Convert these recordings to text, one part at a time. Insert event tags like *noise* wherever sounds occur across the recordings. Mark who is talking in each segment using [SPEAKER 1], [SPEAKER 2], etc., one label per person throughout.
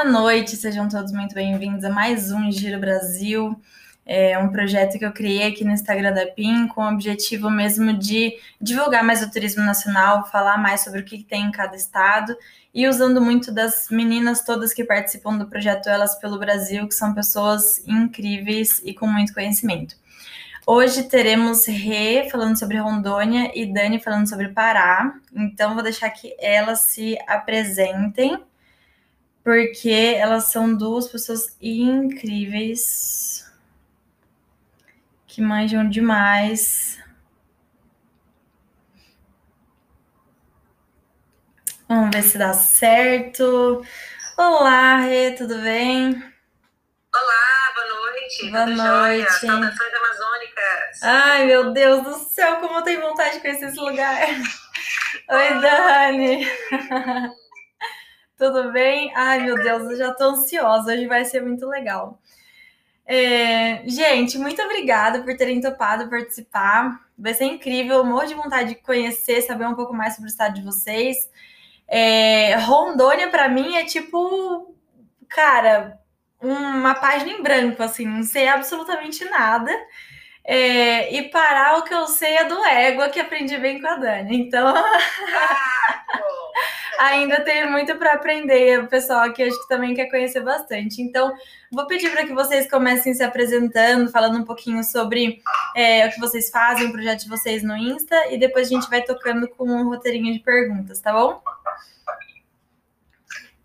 [SPEAKER 1] Boa noite, sejam todos muito bem-vindos a mais um Giro Brasil. É um projeto que eu criei aqui no Instagram da PIN com o objetivo mesmo de divulgar mais o turismo nacional, falar mais sobre o que tem em cada estado e usando muito das meninas todas que participam do projeto Elas pelo Brasil, que são pessoas incríveis e com muito conhecimento. Hoje teremos Rê falando sobre Rondônia e Dani falando sobre Pará. Então, vou deixar que elas se apresentem porque elas são duas pessoas incríveis que manjam demais. Vamos ver se dá certo. Olá, Rê, tudo bem?
[SPEAKER 2] Olá, boa noite.
[SPEAKER 1] Boa noite.
[SPEAKER 2] Saudações amazônicas.
[SPEAKER 1] Ai, meu Deus do céu, como eu tenho vontade de conhecer esse lugar. *laughs* Oi, Dani. *laughs* Tudo bem? Ai, meu Deus, eu já tô ansiosa. Hoje vai ser muito legal. É, gente, muito obrigada por terem topado participar. Vai ser incrível. Morro de vontade de conhecer, saber um pouco mais sobre o estado de vocês. É, Rondônia, para mim, é tipo, cara, uma página em branco, assim, não sei absolutamente nada. É, e parar o que eu sei é do égua que aprendi bem com a Dani. Então.
[SPEAKER 2] Ah, *laughs*
[SPEAKER 1] ainda tem muito para aprender. O pessoal aqui acho que também quer conhecer bastante. Então, vou pedir para que vocês comecem se apresentando, falando um pouquinho sobre é, o que vocês fazem, o projeto de vocês no Insta, e depois a gente vai tocando com um roteirinho de perguntas, tá bom?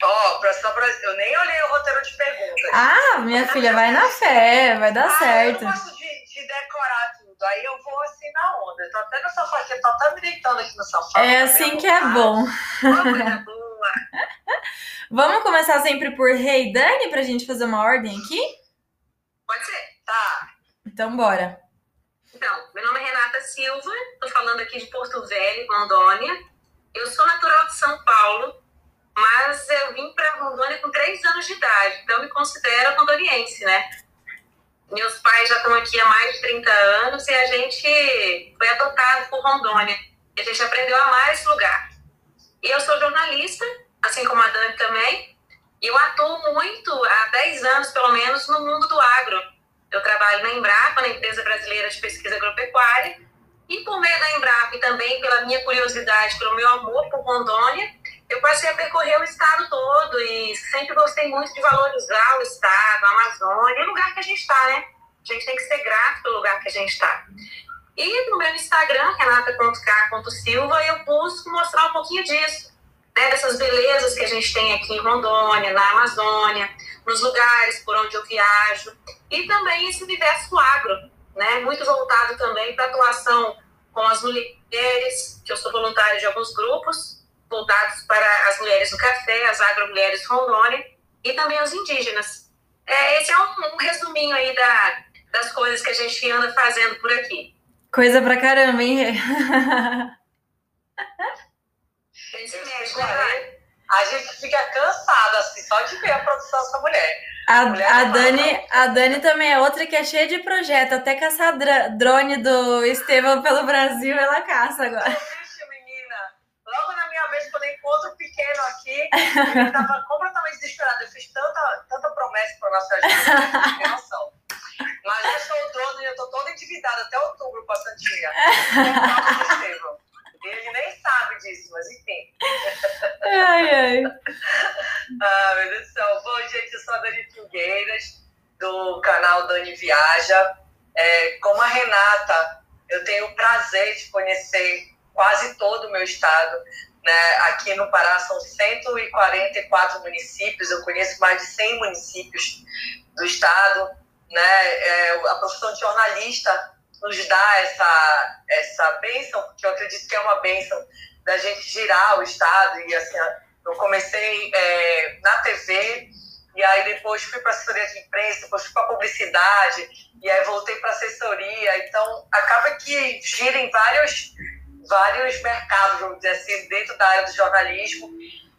[SPEAKER 2] Ó, pra- só pra- eu nem olhei o roteiro de perguntas.
[SPEAKER 1] Ah, minha filha, vai na fé, vai dar
[SPEAKER 2] Ah,
[SPEAKER 1] certo.
[SPEAKER 2] Eu não gosto de, de decorar tudo. Aí eu vou assim na onda. Eu tô até no sofá aqui, tô até me deitando aqui no sofá.
[SPEAKER 1] É assim que é bom.
[SPEAKER 2] Uma boa. *laughs*
[SPEAKER 1] Vamos começar sempre por Rei e Dani pra gente fazer uma ordem aqui?
[SPEAKER 2] Pode ser? Tá.
[SPEAKER 1] Então, bora.
[SPEAKER 2] Então, meu nome é Renata Silva, tô falando aqui de Porto Velho, Rondônia. Eu sou natural de São Paulo, mas eu vim para Rondônia com três anos de idade, então eu me considero rondoniense, né? Meus pais já estão aqui há mais de 30 anos e a gente foi adotado por Rondônia. A gente aprendeu a amar esse lugar. E eu sou jornalista, assim como a Dani também, e eu atuo muito, há 10 anos pelo menos, no mundo do agro. Eu trabalho na Embrapa, na Empresa Brasileira de Pesquisa Agropecuária, e por meio da Embrapa e também pela minha curiosidade, pelo meu amor por Rondônia, eu passei a percorrer o estado todo e sempre gostei muito de valorizar o estado, a Amazônia, o lugar que a gente está, né? A gente tem que ser grato pelo lugar que a gente está. E no meu Instagram, renata.k.silva, eu busco mostrar um pouquinho disso, né? Dessas belezas que a gente tem aqui em Rondônia, na Amazônia, nos lugares por onde eu viajo, e também esse universo agro, né? Muito voltado também para atuação com as mulheres, que eu sou voluntária de alguns grupos, voltados para as mulheres do café, as agromulheres Rondônia, e também os indígenas. É, esse é um, um resuminho aí da, das coisas que a gente anda fazendo por aqui.
[SPEAKER 1] Coisa pra caramba, hein,
[SPEAKER 2] mesmo,
[SPEAKER 3] fico
[SPEAKER 2] né?
[SPEAKER 3] A gente fica cansado, assim, só de ver a produção dessa mulher.
[SPEAKER 1] A,
[SPEAKER 3] Mulher
[SPEAKER 1] a
[SPEAKER 3] da
[SPEAKER 1] Dani, a Dani também é outra que é cheia de projeto. Até caçar drone do Estevão pelo Brasil, ela caça agora.
[SPEAKER 3] Vixe, menina, logo na minha vez, quando eu encontro o aqui, eu estava *laughs* completamente desesperada. Eu fiz tanta, tanta promessa para nossa tem noção. Mas eu sou o dono e eu tô toda endividada até outubro com a Santinha. Ele nem sabe disso, mas enfim.
[SPEAKER 1] Ai, ai. *laughs*
[SPEAKER 3] Ah, meu Deus do céu. Bom, gente, eu sou a Dani Filgueiras, do canal Dani Viaja. É, como a Renata, eu tenho o prazer de conhecer quase todo o meu estado. Né? Aqui no Pará são 144 municípios, eu conheço mais de 100 municípios do estado. Né? É, a profissão de jornalista nos dá essa, essa bênção, porque eu acredito que é uma bênção da gente girar o estado e assim, eu comecei é, na TV, e aí depois fui para assessoria de imprensa, depois fui para publicidade, e aí voltei para assessoria. Então, acaba que gira em vários, vários mercados, vamos dizer assim, dentro da área do jornalismo,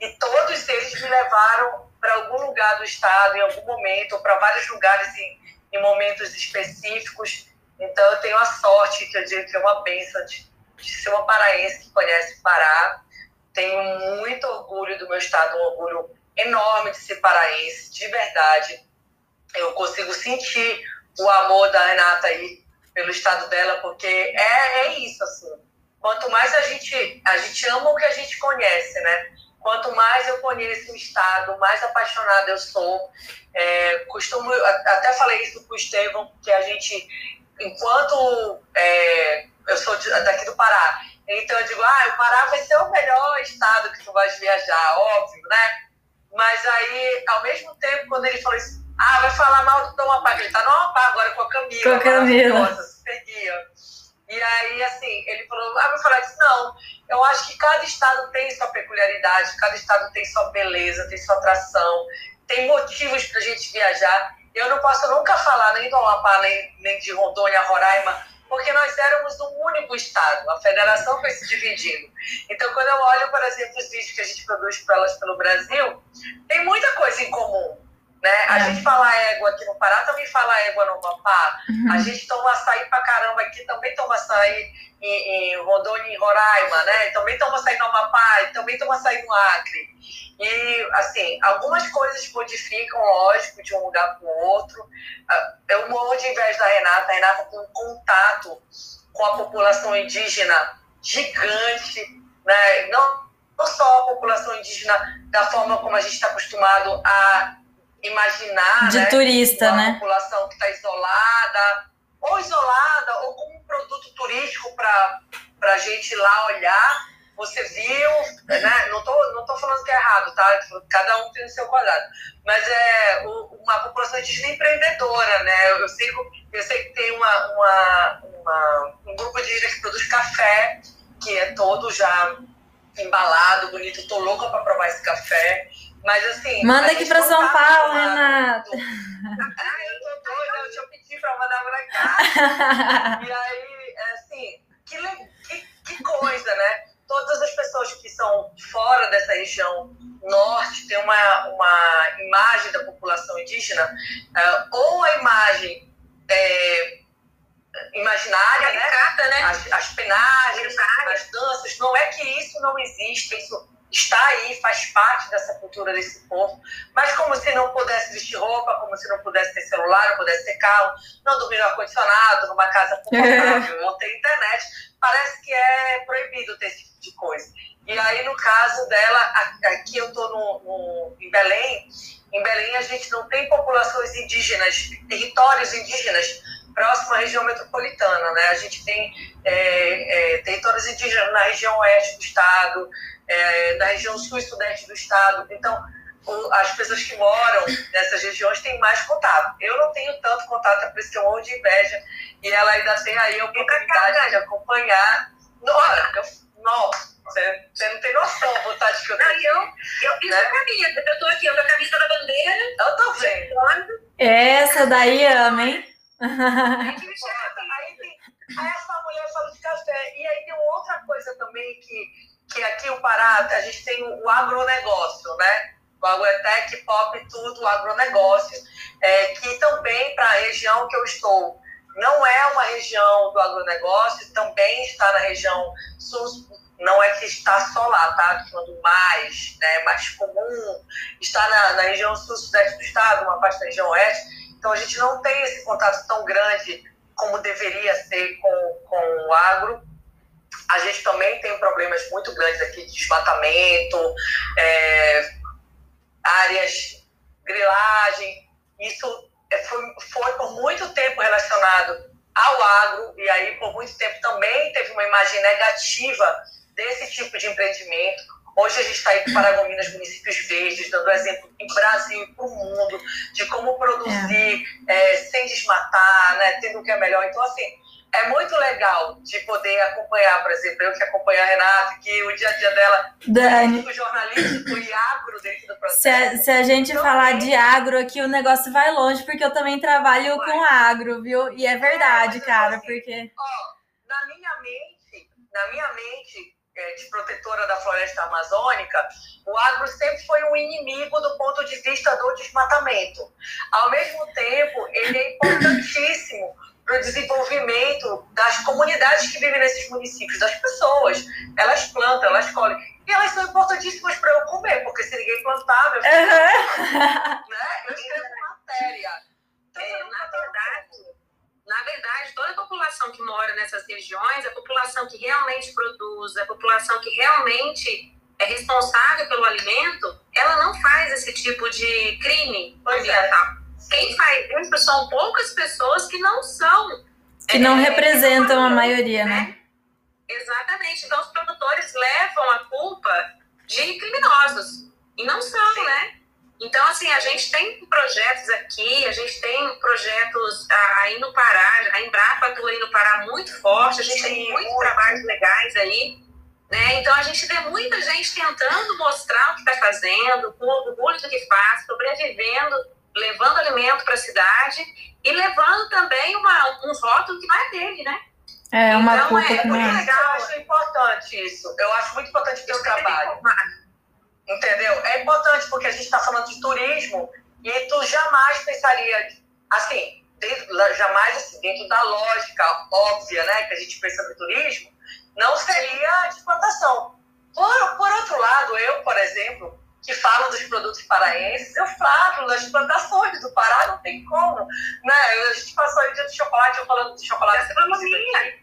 [SPEAKER 3] e todos eles me levaram para algum lugar do estado, em algum momento, ou para vários lugares em, em momentos específicos. Então, eu tenho a sorte, que eu digo que é uma bênção, de, de ser uma paraense que conhece Pará tenho muito orgulho do meu estado, um orgulho enorme de ser paraense, de verdade. Eu consigo sentir o amor da Renata aí pelo estado dela, porque é, é isso, assim. Quanto mais a gente, a gente ama o que a gente conhece, né? Quanto mais eu conheço o estado, mais apaixonada eu sou. É, costumo, até falei isso com o Estevão, que a gente, enquanto é, eu sou daqui do Pará, então eu digo, ah, o Pará vai ser o melhor estado que tu vais viajar, óbvio, né? Mas aí, ao mesmo tempo, quando ele falou isso, ah, vai falar mal do Amapá, ele tá no Amapá agora com a Camila.
[SPEAKER 1] Com a Camila.
[SPEAKER 3] Super guia. E aí, assim, ele falou, ah, falar disso, não. Eu acho que cada estado tem sua peculiaridade, cada estado tem sua beleza, tem sua atração, tem motivos pra gente viajar. Eu não posso nunca falar nem do Amapá, nem, nem de Rondônia, Roraima, porque nós éramos um único estado, a federação foi se dividindo. Então, quando eu olho, por exemplo, os vídeos que a gente produz para elas pelo Brasil, tem muita coisa em comum. Né? A é. gente fala égua aqui no Pará, também fala égua no Amapá. Uhum. A gente toma açaí pra caramba aqui, também toma açaí em, em Rondônia e Roraima, né? Também toma açaí no Amapá, também toma açaí no Acre. E, assim, algumas coisas modificam, lógico, de um lugar para o outro. Ah, eu morro de inveja da Renata. A Renata tem um contato com a população indígena gigante, né? Não, não só a população indígena da forma como a gente está acostumado a imaginar.
[SPEAKER 1] De
[SPEAKER 3] né?
[SPEAKER 1] turista,
[SPEAKER 3] uma
[SPEAKER 1] né?
[SPEAKER 3] população que está isolada, ou isolada, ou como um produto turístico para a gente ir lá olhar. Você viu, né? Não tô, não tô falando que é errado, tá? Cada um tem o seu quadrado. Mas é uma população indígena empreendedora, né? Eu sei, eu sei que tem uma, uma, uma um grupo de que produz café, que é todo já embalado, bonito. Tô louca para provar esse café. Mas assim.
[SPEAKER 1] Manda aqui para São Paulo, Renata.
[SPEAKER 3] Ah, eu tô doida, eu te pedi para mandar para cá. *laughs* e aí, é assim, que, que, que coisa, né? Todas as pessoas que são fora dessa região norte têm uma, uma imagem da população indígena, uh, ou a imagem é, imaginária, né? Né? As, as penagens, as danças. Não é que isso não existe, isso está aí, faz parte dessa cultura desse povo, mas como se não pudesse vestir roupa, como se não pudesse ter celular, não pudesse ter carro, não dormir no ar-condicionado, numa casa *laughs* confortável, não ter internet, parece que é proibido ter esse tipo de coisa. E aí, no caso dela, aqui eu estou no, no, em Belém, em Belém a gente não tem populações indígenas, territórios indígenas próximo à região metropolitana, né? A gente tem é, é, territórios indígenas na região oeste do estado, é, da região sul e sudeste do estado. Então, o, as pessoas que moram nessas regiões têm mais contato. Eu não tenho tanto contato, é por isso que eu morro de inveja. E ela ainda tem aí a oportunidade de acompanhar. Olha, eu, nossa, você, você não tem noção a vontade que eu tenho. Não,
[SPEAKER 2] eu, eu fiz né? a camisa. Eu tô aqui, eu com a camisa da bandeira.
[SPEAKER 3] Eu tô vendo.
[SPEAKER 1] Essa daí ama, hein?
[SPEAKER 3] aí, tem, aí essa mulher fala de café. E aí tem outra coisa também que que aqui o Pará, a gente tem o agronegócio, né? O agrotec, pop, tudo, o agronegócio, é, que também para a região que eu estou, não é uma região do agronegócio, também está na região sul, não é que está só lá, tá? Falando mais, né, mais comum, está na, na região sul-sudeste do estado, uma parte da região oeste, então a gente não tem esse contato tão grande como deveria ser com, com o agro, a gente também tem problemas muito grandes aqui de desmatamento, é, áreas, grilagem. Isso é, foi, foi por muito tempo relacionado ao agro, e aí por muito tempo também teve uma imagem negativa desse tipo de empreendimento. Hoje a gente está aí com Paragominas, municípios verdes, dando exemplo em Brasil e para o mundo de como produzir é. É, sem desmatar, né, tendo o que é melhor. Então, assim, é muito legal de poder acompanhar, por exemplo, eu que acompanho a Renata, que o dia a dia dela
[SPEAKER 1] Dani.
[SPEAKER 3] é jornalístico e agro dentro do processo.
[SPEAKER 1] Se a, se a gente então, falar de agro aqui, o negócio vai longe, porque eu também trabalho vai. com agro, viu? E é verdade, é, cara, assim, porque...
[SPEAKER 3] Ó, na minha mente, na minha mente é, de protetora da floresta amazônica, o agro sempre foi um inimigo do ponto de vista do desmatamento. Ao mesmo tempo, ele é *coughs* importantíssimo para o desenvolvimento das comunidades que vivem nesses municípios, das pessoas. Elas plantam, elas colhem. E elas são importantíssimas para eu comer, porque se ninguém plantar, meu filho, uhum. né? eu escrevo matéria.
[SPEAKER 2] Então, é, na verdade, na verdade, toda a população que mora nessas regiões, a população que realmente produz, a população que realmente é responsável pelo alimento, ela não faz esse tipo de crime pois é. ambiental. É. Quem faz isso são poucas pessoas que não são.
[SPEAKER 1] Que não é, representam a maioria, né? né?
[SPEAKER 2] Exatamente. Então, os produtores levam a culpa de criminosos. E não são, Sim. né? Então, assim, a gente tem projetos aqui, a gente tem projetos aí no Pará, a Embrapa atua aí no Pará muito forte, a gente Sim, tem muitos trabalhos legais aí, né? Então, a gente vê muita gente tentando mostrar o que está fazendo, o orgulho do que faz, sobrevivendo, alimento para a cidade e levando também uma, um rótulo que não é dele, né?
[SPEAKER 1] É, uma então, culpa é, é.
[SPEAKER 3] legal, eu acho importante isso. Eu acho muito importante o teu trabalho. Entendeu? É importante porque a gente está falando de turismo e tu jamais pensaria, assim, dentro, jamais assim, dentro da lógica óbvia, né, que a gente pensa no turismo, não seria a explotação. Por, por outro lado, eu, por exemplo, que falo dos produtos paraenses, eu falo das plantações do Pará, não tem como. Né? A gente passou o dia do chocolate, eu falando de chocolate.
[SPEAKER 2] Gastronomia.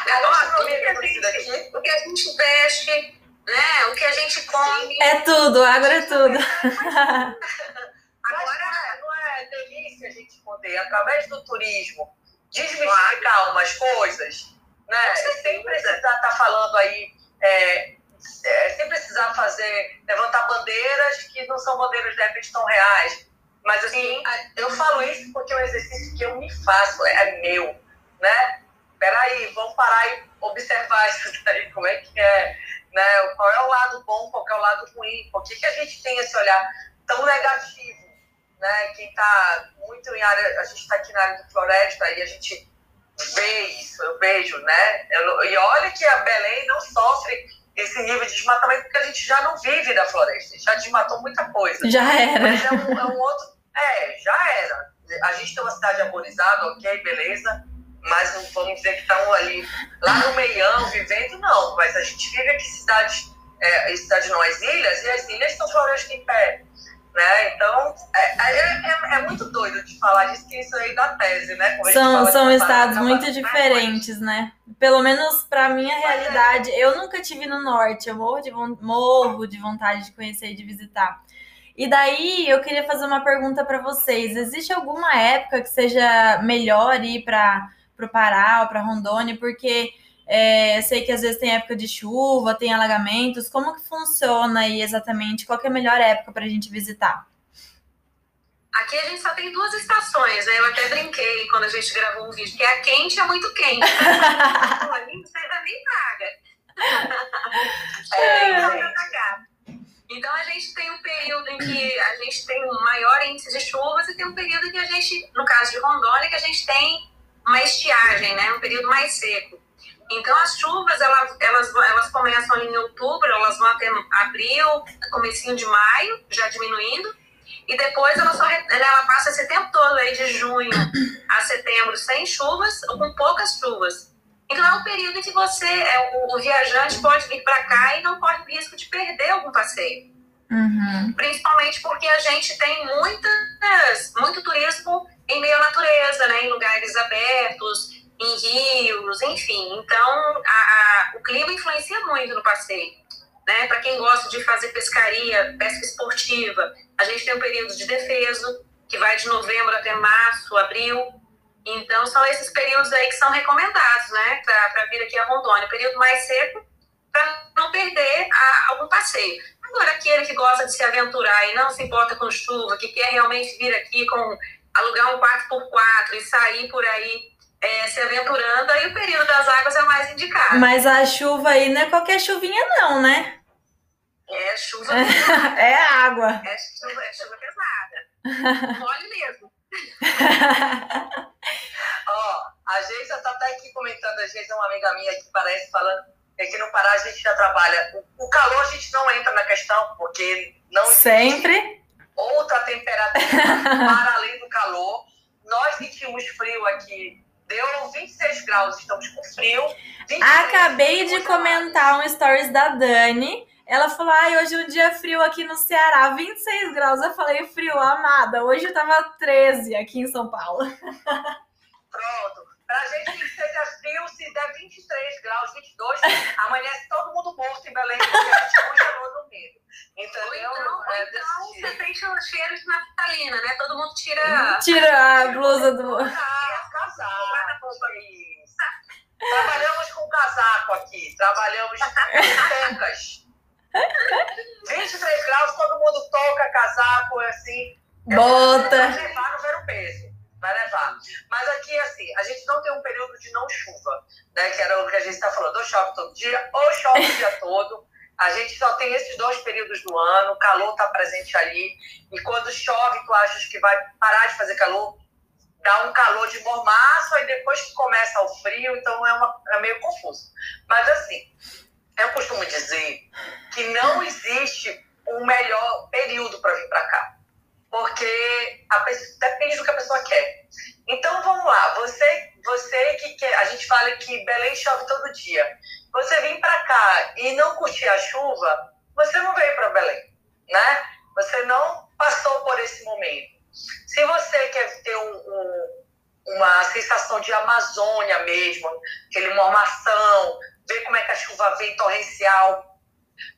[SPEAKER 2] A gastronomia daqui. O que a gente veste, né? o que a gente come.
[SPEAKER 1] É tudo, agora é tudo. *laughs*
[SPEAKER 3] Agora não é delícia a gente poder, através do turismo, desmistificar umas coisas, né? Sem precisar estar tá falando aí. É, é, sem precisar fazer, levantar bandeiras que não são bandeiras de repente tão reais. Mas assim, eu falo isso porque é um exercício que eu me faço, é meu, né? Peraí, vamos parar e observar isso *laughs* daí, como é que é, né? Qual é o lado bom, qual é o lado ruim, por que, que a gente tem esse olhar tão negativo, né? Quem está muito em área, a gente está aqui na área do floresta e a gente vê isso, eu vejo, né? Eu, e olha que a Belém não sofre esse nível de desmatamento, porque a gente já não vive da floresta, já desmatou muita coisa.
[SPEAKER 1] Já era.
[SPEAKER 3] Mas é um, é um outro. É, já era. A gente tem uma cidade arborizada, ok, beleza, mas não vamos dizer que estão ali, lá no meião, vivendo, não. Mas a gente vive aqui cidades, é, cidades não, as ilhas, e as ilhas são florestas em pé. Né? Então, é, é, é, é, muito doido de falar disso, que isso aí da tese, né?
[SPEAKER 1] Como são são estados muito diferentes, né? Pelo menos para minha é. realidade, eu nunca tive no norte, eu morro de, morro de vontade de conhecer e de visitar. E daí eu queria fazer uma pergunta para vocês: existe alguma época que seja melhor ir para o Pará ou para Rondônia? Porque é, sei que às vezes tem época de chuva, tem alagamentos. Como que funciona aí exatamente? Qual é a melhor época para a gente visitar?
[SPEAKER 2] Aqui a gente só tem duas estações, né? Eu até brinquei quando a gente gravou um vídeo, que é a quente e a muito quente. Ali você ainda nem paga. é, então, então a gente tem um período em que a gente tem um maior índice de chuvas e tem um período em que a gente, no caso de Rondônia, que a gente tem uma estiagem, né? Um período mais seco. Então, as chuvas, elas, elas, elas começam ali em outubro, elas vão até abril, comecinho de maio, já diminuindo, e depois ela, só, ela passa esse tempo todo aí de junho a setembro sem chuvas ou com poucas chuvas. Então, é um período em que você, é, o, o viajante pode vir para cá e não corre risco de perder algum passeio.
[SPEAKER 1] Uhum.
[SPEAKER 2] Principalmente porque a gente tem muitas, muito turismo em meio à natureza, né? em lugares abertos, em rios, enfim. Então, a, a, o clima influencia muito no passeio. Né? Para quem gosta de fazer pescaria, pesca esportiva, a gente tem um período de defeso, que vai de novembro até março, abril. Então, são esses períodos aí que são recomendados né? para vir aqui a Rondônia. Período mais seco, para não perder a, algum passeio. Agora, aquele que gosta de se aventurar e não se importa com chuva, que quer realmente vir aqui com alugar um quarto por quatro e sair por aí é, se aventurando, aí o período das águas é o mais indicado.
[SPEAKER 1] Mas a chuva aí não é qualquer chuvinha, não,
[SPEAKER 2] né? É chuva
[SPEAKER 1] pesada. é água.
[SPEAKER 2] É chuva, é chuva pesada. Mole mesmo. *laughs*
[SPEAKER 3] Ó, a Geisa tá até aqui comentando, a Geisa é uma amiga minha que parece falando que aqui no Pará a gente já trabalha. O, o calor a gente não entra na questão, porque não
[SPEAKER 1] Sempre.
[SPEAKER 3] outra temperatura para além do calor. Nós sentimos frio aqui Deu 26 graus, estamos com frio.
[SPEAKER 1] Acabei de comentar um stories da Dani. Ela falou: ai, hoje é um dia frio aqui no Ceará, 26 graus. Eu falei, frio, amada. Hoje tava 13 aqui em São Paulo. *laughs*
[SPEAKER 3] Pronto. Pra gente que seja frio, se der 23 graus, 22, amanhece todo mundo morto em Belém, porque a gente congelou no meio. Entendeu?
[SPEAKER 2] Então, é então você tem cheiro de naftalina, né? Todo mundo tira.
[SPEAKER 1] Tira a blusa do.
[SPEAKER 3] Ah. Trabalhamos com casaco aqui, trabalhamos com tecas. 23 graus, todo mundo toca casaco, assim.
[SPEAKER 1] Bota.
[SPEAKER 3] Levar, não ver o peso. Vai levar. Mas aqui, assim, a gente não tem um período de não chuva, né? Que era o que a gente está falando, ou chove todo dia, ou chove o dia todo. A gente só tem esses dois períodos do ano, o calor está presente ali. E quando chove, tu achas que vai parar de fazer calor, dá um calor de mormaço, aí depois que começa o frio, então é, uma, é meio confuso. Mas assim, eu costumo dizer que não existe um melhor período para vir para cá. Porque pessoa, depende do que a pessoa quer. Então vamos lá, você, você que quer, a gente fala que Belém chove todo dia. Você vir para cá e não curtir a chuva, você não veio para Belém, né? Você não passou por esse momento. Se você quer ter um, um, uma sensação de Amazônia mesmo, aquele mormação, ver como é que a chuva vem torrencial,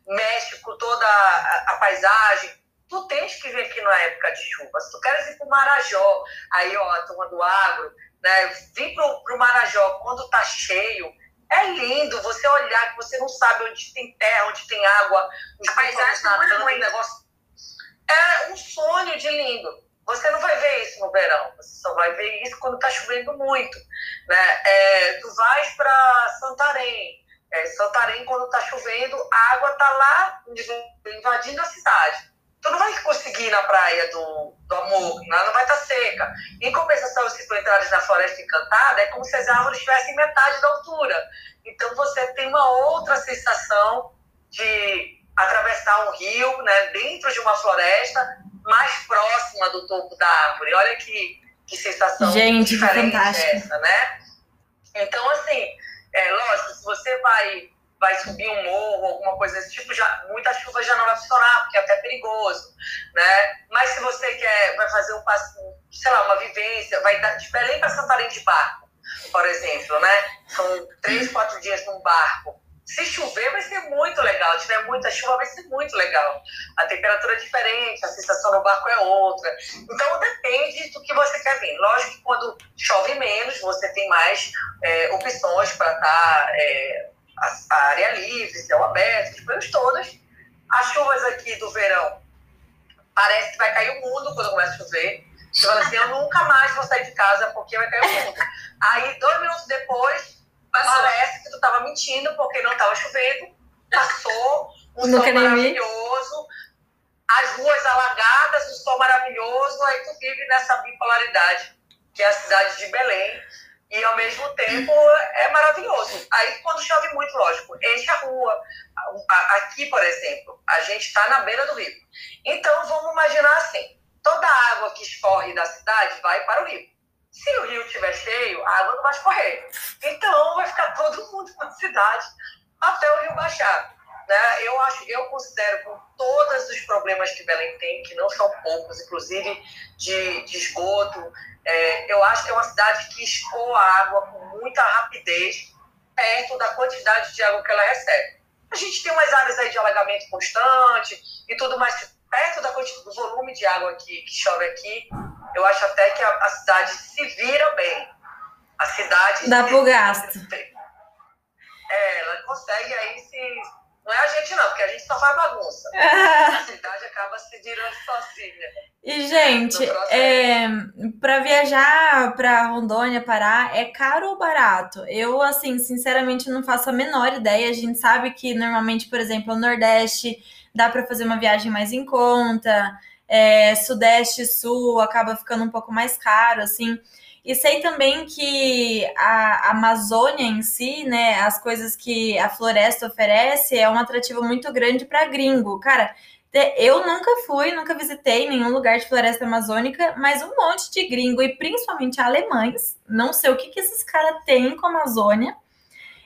[SPEAKER 3] mexe com toda a, a paisagem. Tu tens que vir aqui na época de chuva. Se tu queres ir para o Marajó, aí, ó, a turma do agro, né? Vir para o Marajó quando tá cheio, é lindo você olhar que você não sabe onde tem terra, onde tem água, os a paisagem nadando, um negócio. É um sonho de lindo. Você não vai ver isso no verão, você só vai ver isso quando está chovendo muito. Né? É, tu vais para Santarém. É, Santarém, quando está chovendo, a água está lá invadindo a cidade. Tu não vai conseguir ir na praia do, do amor, ela não vai estar tá seca. Em compensação, se tu entrares na floresta encantada, é como se as árvores estivessem metade da altura. Então você tem uma outra sensação de atravessar um rio né, dentro de uma floresta mais próxima do topo da árvore. Olha que, que sensação
[SPEAKER 1] Gente,
[SPEAKER 3] diferente
[SPEAKER 1] fantástico.
[SPEAKER 3] essa, né? Então, assim, é lógico, se você vai, vai subir um morro, alguma coisa desse tipo, já, muita chuva já não vai funcionar, porque é até perigoso, né? Mas se você quer, vai fazer um passo, sei lá, uma vivência, vai dar de Belém para Santarém de barco, por exemplo, né? São três, quatro dias num barco se chover, vai ser muito legal. Se tiver muita chuva, vai ser muito legal. A temperatura é diferente, a sensação no barco é outra. Então, depende do que você quer vir. Lógico que quando chove menos, você tem mais é, opções para estar tá, é, a, área livre, céu aberto, as coisas todas. As chuvas aqui do verão, parece que vai cair o mundo quando começa a chover. Você fala assim, eu nunca mais vou sair de casa porque vai cair o mundo. Aí, dois minutos depois, Parece que tu tava mentindo porque não tava chovendo. Passou um sol maravilhoso, as ruas alagadas, um sol maravilhoso. Aí tu vive nessa bipolaridade, que é a cidade de Belém. E ao mesmo tempo é maravilhoso. Aí quando chove muito, lógico, enche a rua. Aqui, por exemplo, a gente está na beira do rio. Então vamos imaginar assim: toda a água que escorre da cidade vai para o rio. Se o rio estiver cheio, a água não vai escorrer. Então vai ficar *laughs* todo mundo na cidade até o rio baixar. Né? Eu acho, eu considero com todos os problemas que Belém tem, que não são poucos, inclusive de, de esgoto, é, eu acho que é uma cidade que escoa a água com muita rapidez perto da quantidade de água que ela recebe. A gente tem umas áreas aí de alagamento constante e tudo mais, perto da quantidade, do volume de água que, que chove aqui, eu acho até que a, a cidade se vira bem. A cidade.
[SPEAKER 1] Dá pro gasto.
[SPEAKER 3] É, ela consegue aí se. Não é a gente, não, porque a gente só faz bagunça. *laughs* a cidade acaba se virando sozinha.
[SPEAKER 1] E, gente, é, para viajar para Rondônia, Pará, é caro ou barato? Eu, assim, sinceramente, não faço a menor ideia. A gente sabe que, normalmente, por exemplo, o Nordeste dá para fazer uma viagem mais em conta é, Sudeste e Sul acaba ficando um pouco mais caro, assim. E sei também que a Amazônia em si, né, as coisas que a floresta oferece, é um atrativo muito grande para gringo. Cara, Eu nunca fui, nunca visitei nenhum lugar de floresta amazônica, mas um monte de gringo e principalmente alemães, não sei o que, que esses caras têm com a Amazônia,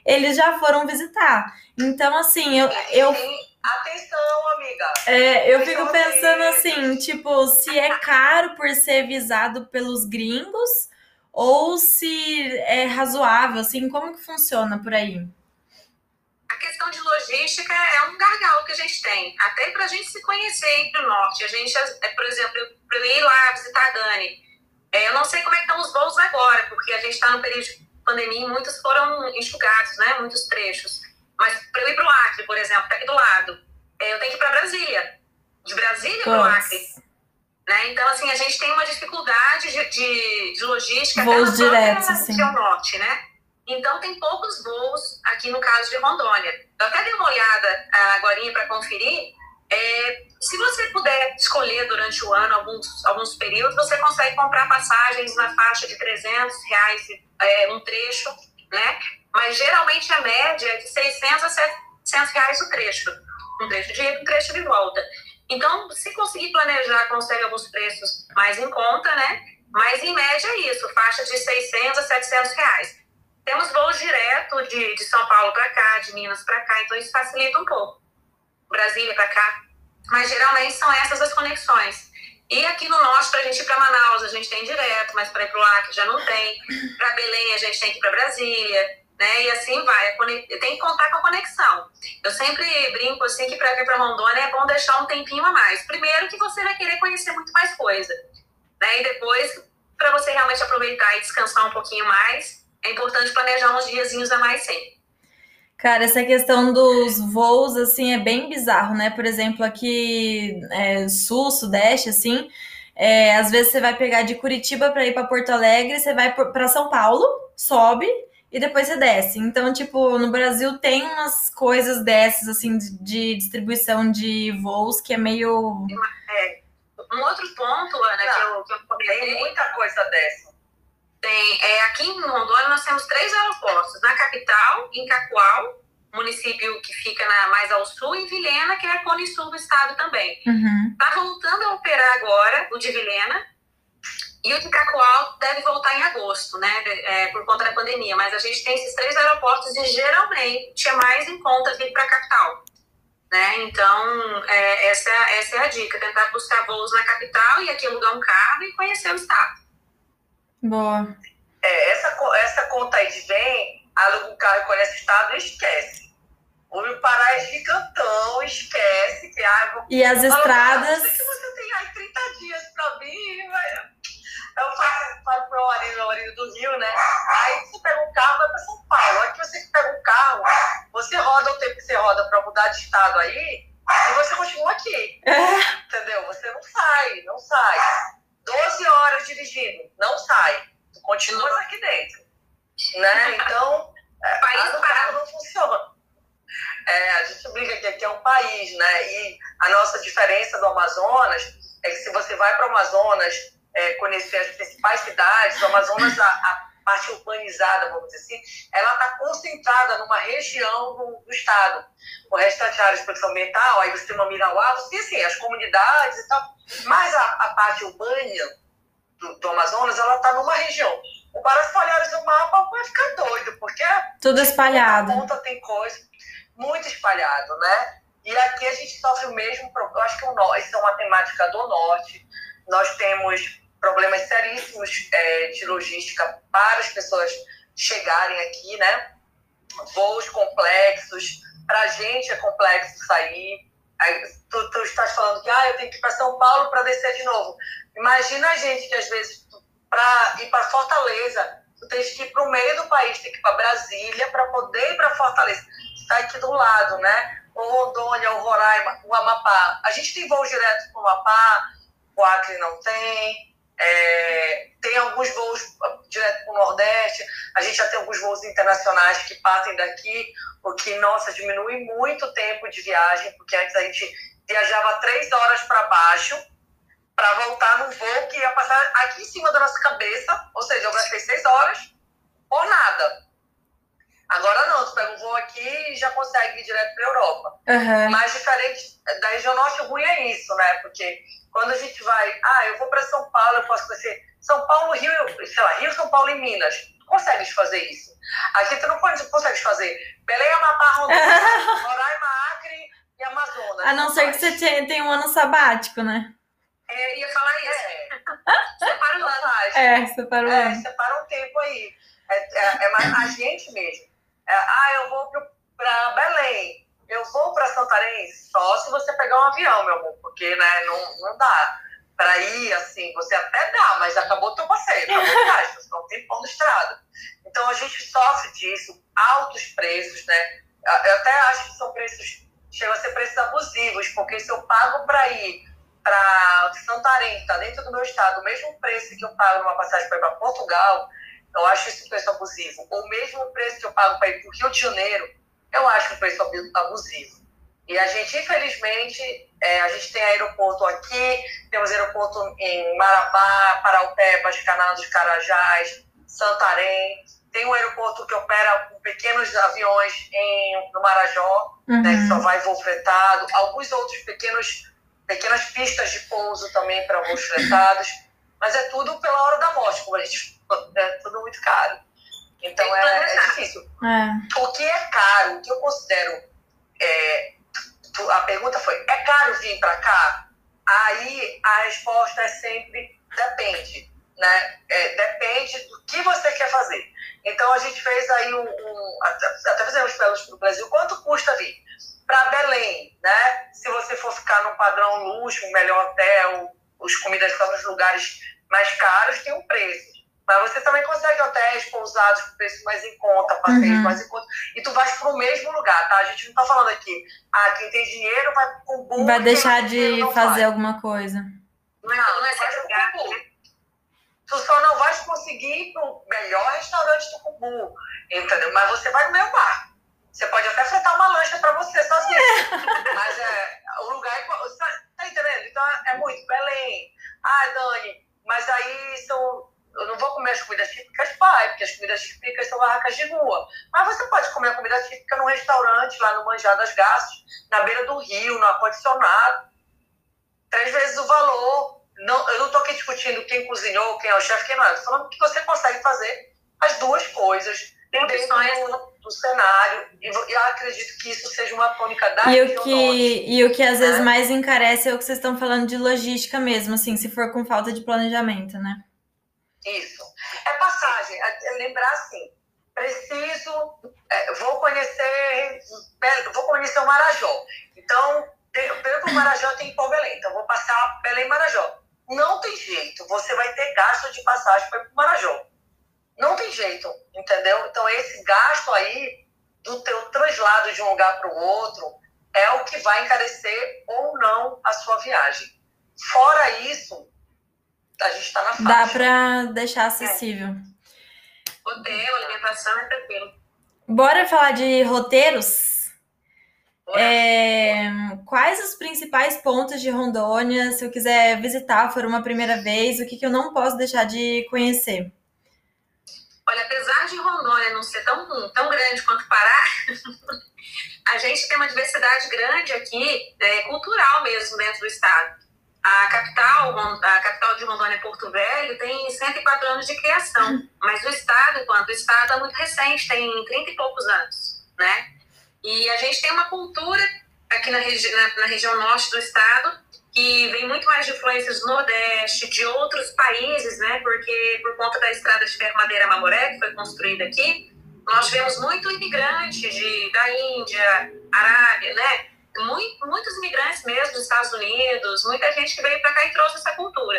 [SPEAKER 1] eles já foram visitar. Então, assim, eu. eu
[SPEAKER 3] Atenção, amiga.
[SPEAKER 1] É, eu fico pensando assim, tipo, se é caro por ser visado pelos gringos ou se é razoável, assim, como que funciona por aí?
[SPEAKER 2] A questão de logística é um gargalo que a gente tem, até para a gente se conhecer entre o norte. A gente, é, por exemplo, para eu ir lá visitar a Dani, é, eu não sei como é que estão os voos agora, porque a gente está no período de pandemia e muitos foram enxugados, né? Muitos trechos. Mas para eu ir para o Acre, por exemplo, tá aqui do lado, é, eu tenho que ir para Brasília. De Brasília para o Acre. Né? Então, assim, a gente tem uma dificuldade de, de, de logística
[SPEAKER 1] Voos diretos, assim.
[SPEAKER 2] norte, né? Então, tem poucos voos aqui no caso de Rondônia. Eu até dei uma olhada ah, agora para conferir. É, se você puder escolher durante o ano alguns, alguns períodos, você consegue comprar passagens na faixa de 300 reais é, um trecho, né? Mas geralmente a média é de 600 a 700 reais o trecho. Um trecho de ida, um trecho de volta. Então, se conseguir planejar, consegue alguns preços mais em conta, né? Mas em média é isso, faixa de 600 a 700 reais. Temos voos direto de, de São Paulo para cá, de Minas para cá, então isso facilita um pouco. Brasília para cá. Mas geralmente são essas as conexões. E aqui no norte, para a gente ir para Manaus, a gente tem direto, mas para ir para o Acre já não tem. Para Belém, a gente tem que ir para Brasília, né? E assim vai. Tem que contar com a conexão. Eu sempre brinco assim que para vir para Rondônia é bom deixar um tempinho a mais. Primeiro, que você vai querer conhecer muito mais coisa. Né? E depois, para você realmente aproveitar e descansar um pouquinho mais, é importante planejar uns diazinhos a mais sempre.
[SPEAKER 1] Cara, essa questão dos voos, assim, é bem bizarro, né? Por exemplo, aqui é, sul, sudeste, assim, é, às vezes você vai pegar de Curitiba para ir para Porto Alegre, você vai para São Paulo, sobe e depois você desce. Então, tipo, no Brasil tem umas coisas dessas, assim, de, de distribuição de voos que é meio.
[SPEAKER 2] É. Um outro ponto, Ana, Não, que eu, que eu comentei.
[SPEAKER 3] Tem muita coisa dessa.
[SPEAKER 2] Tem, é, aqui em Rondônia nós temos três aeroportos. Na capital, em Cacoal, município que fica na, mais ao sul, e Vilhena, que é a cone sul do estado também. Está
[SPEAKER 1] uhum.
[SPEAKER 2] Tá voltando a operar agora o de Vilhena, e o de Cacoal deve voltar em agosto, né, é, por conta da pandemia. Mas a gente tem esses três aeroportos e geralmente é mais em conta vir para a capital. Né? Então, é, essa, essa é a dica: tentar buscar voos na capital e aqui alugar um carro e conhecer o estado.
[SPEAKER 1] Boa.
[SPEAKER 3] É, essa, essa conta aí de vem, aluga um carro e conhece o estado, esquece. O Pará é gigantão, esquece que ah, vou...
[SPEAKER 1] E as estradas.
[SPEAKER 3] que você tem aí 30 dias pra vir, velho. Eu falo, falo pro marido, meu marido do Rio, né? Aí você pega um carro, vai pra São Paulo. Aí que você pega um carro, você roda o tempo que você roda pra mudar de estado aí, e você continua aqui.
[SPEAKER 1] É.
[SPEAKER 3] Entendeu? Você não sai, não sai. 12 horas dirigindo, não sai. Tu continua aqui dentro. Né? Então, é, *laughs* país parado não funciona. É, a gente briga que aqui é um país, né? E a nossa diferença do Amazonas é que se você vai para o Amazonas é, conhecer as principais cidades, o Amazonas, a, a parte urbanizada, vamos dizer assim, ela está concentrada numa região do, do, estado. O restante áreas de proteção ambiental, aí você tem uma Mirauá, você tem assim, as comunidades e tal, mas a, a parte urbana do, do Amazonas, ela está numa região. O Pará, se olhares no mapa, vai ficar doido, porque...
[SPEAKER 1] Tudo espalhado.
[SPEAKER 3] ponta tem coisa muito espalhado, né? E aqui a gente sofre o mesmo problema. Eu acho que o, isso é uma temática do norte. Nós temos problemas seríssimos é, de logística para as pessoas chegarem aqui, né? Voos complexos, para a gente é complexo sair. Aí, tu, tu estás falando que ah, eu tenho que ir para São Paulo para descer de novo. Imagina a gente que às vezes para ir para Fortaleza, tu tens que ir para o meio do país, tem que ir para Brasília para poder ir para Fortaleza. Está aqui do lado, né? O Rondônia, o Roraima, o Amapá. A gente tem voo direto para o Amapá, o Acre não tem. É, tem alguns voos direto para o Nordeste, a gente já tem alguns voos internacionais que partem daqui, o que, nossa, diminui muito o tempo de viagem, porque antes a gente viajava três horas para baixo para voltar num voo que ia passar aqui em cima da nossa cabeça, ou seja, eu gastei seis horas por nada. Agora não, tu pega um voo aqui e já consegue ir direto para Europa.
[SPEAKER 1] Uhum.
[SPEAKER 3] Mas diferente da região norte, o ruim é isso, né? Porque quando a gente vai, ah, eu vou para São Paulo, eu posso conhecer São Paulo, Rio, sei lá, Rio, São Paulo e Minas. Tu consegues fazer isso. Aqui tu não consegues fazer Belém, Amapá, Rondônia, *laughs* Roraima, Acre e Amazonas.
[SPEAKER 1] A não ser que você tenha, tenha um ano sabático, né?
[SPEAKER 2] É, ia falar isso.
[SPEAKER 3] É,
[SPEAKER 2] Separa o
[SPEAKER 3] não
[SPEAKER 2] ano.
[SPEAKER 3] faz.
[SPEAKER 1] É, separou.
[SPEAKER 3] É, separa um tempo aí. É, é, é mais a gente mesmo. É, ah, eu vou para Belém. Eu vou para Santarém só se você pegar um avião, meu amor, porque né, não, não dá. Para ir, assim, você até dá, mas acabou o teu passeio, acabou *laughs* o gasto, você não tem pão na estrada. Então a gente sofre disso, altos preços, né? Eu até acho que são preços, chegam a ser preços abusivos, porque se eu pago para ir para Santarém, que está dentro do meu estado, o mesmo preço que eu pago numa passagem para Portugal, eu acho isso um preço abusivo. Ou mesmo o preço que eu pago para ir para o Rio de Janeiro, eu acho um preço abusivo. E a gente, infelizmente, é, a gente tem aeroporto aqui, temos aeroporto em Marabá, Paraupebas, Canal dos Carajás, Santarém. Tem um aeroporto que opera com pequenos aviões em, no Marajó,
[SPEAKER 1] Uhum.
[SPEAKER 3] né, que só vai voo fretado. Alguns outros pequenos, pequenas pistas de pouso também para voos fretados. Mas é tudo pela hora da morte, como a gente falou, é tudo muito caro. Então é, é difícil.
[SPEAKER 1] É.
[SPEAKER 3] O que é caro, o que eu considero. é, tu- a pergunta foi: é caro vir para cá? Aí a resposta é sempre depende. Né? É, depende do que você quer fazer. Então a gente fez aí um. um até, até fizemos pelos para o Brasil. Quanto custa vir? Para Belém, né? Se você for ficar num padrão luxo, um melhor hotel, os comidas estão nos lugares mais caros, tem um preço. Mas você também consegue hotéis pousados com preço mais em conta, passeios
[SPEAKER 1] Uhum.
[SPEAKER 3] mais em conta. E tu vais para o mesmo lugar, tá? A gente não tá falando aqui, ah, quem tem dinheiro vai com o Google.
[SPEAKER 1] Vai deixar de fazer
[SPEAKER 3] vai.
[SPEAKER 1] alguma coisa.
[SPEAKER 2] Não é,
[SPEAKER 3] Não,
[SPEAKER 2] não é
[SPEAKER 3] vai pro
[SPEAKER 2] segregar,
[SPEAKER 3] Cubu.
[SPEAKER 2] né?
[SPEAKER 3] Tu só não vais conseguir ir pro melhor restaurante do Cubu, entendeu? Mas você vai no meu bar. Você pode até fretar uma lancha para você sozinho. *laughs* Mas é, o lugar é. Tá, tá entendendo? Então é muito. Belém. Ah, Dani, mas aí são. Eu não vou comer as comidas típicas, pai, porque as comidas típicas são barracas de rua. Mas você pode comer a comida típica num restaurante, lá no Manjar das Garças, na beira do rio, no ar-condicionado. Três vezes o valor. Não, eu não estou aqui discutindo quem cozinhou, quem é o chefe, quem não é. Estou falando que você consegue fazer as duas coisas
[SPEAKER 2] Tem opções.
[SPEAKER 3] do, do cenário. E eu acredito que isso seja uma tônica da
[SPEAKER 1] E o
[SPEAKER 3] norte.
[SPEAKER 1] que, e o que às vezes
[SPEAKER 3] né?
[SPEAKER 1] mais encarece é o que vocês estão falando de logística mesmo, assim, se for com falta de planejamento, né?
[SPEAKER 3] Isso. É passagem. É é lembrar assim, preciso, é, vou conhecer, Be- vou conhecer o Marajó. Então, pelo que o Marajó tem em Pau Belém, então vou passar Belém Marajó. Não tem jeito, você vai ter gasto de passagem para ir pro Marajó. Não tem jeito, entendeu? Então, esse gasto aí do teu translado de um lugar para o outro é o que vai encarecer ou não a sua viagem. Fora isso, a gente está na faixa.
[SPEAKER 1] Dá pra deixar acessível.
[SPEAKER 2] Hotel, alimentação é tranquilo.
[SPEAKER 1] Bora falar de roteiros? É, quais os principais pontos de Rondônia, se eu quiser visitar, for uma primeira vez, o que, que eu não posso deixar de conhecer?
[SPEAKER 2] Olha, apesar de Rondônia não ser tão, tão grande quanto Pará, *laughs* a gente tem uma diversidade grande aqui, é, cultural mesmo, dentro do estado. A capital, a capital de Rondônia, Porto Velho, tem 104 anos de criação, mas o estado, enquanto estado, é muito recente, tem 30 e poucos anos, né? E a gente tem uma cultura aqui na, regi na, na região norte do estado que vem muito mais de influências do Nordeste, de outros países, né? Porque por conta da estrada de ferro Madeira Mamoré, que foi construída aqui, nós tivemos muito imigrante de, da Índia, Arábia, né? Muito, muitos imigrantes mesmo dos Estados Unidos, muita gente que veio para cá e trouxe essa cultura.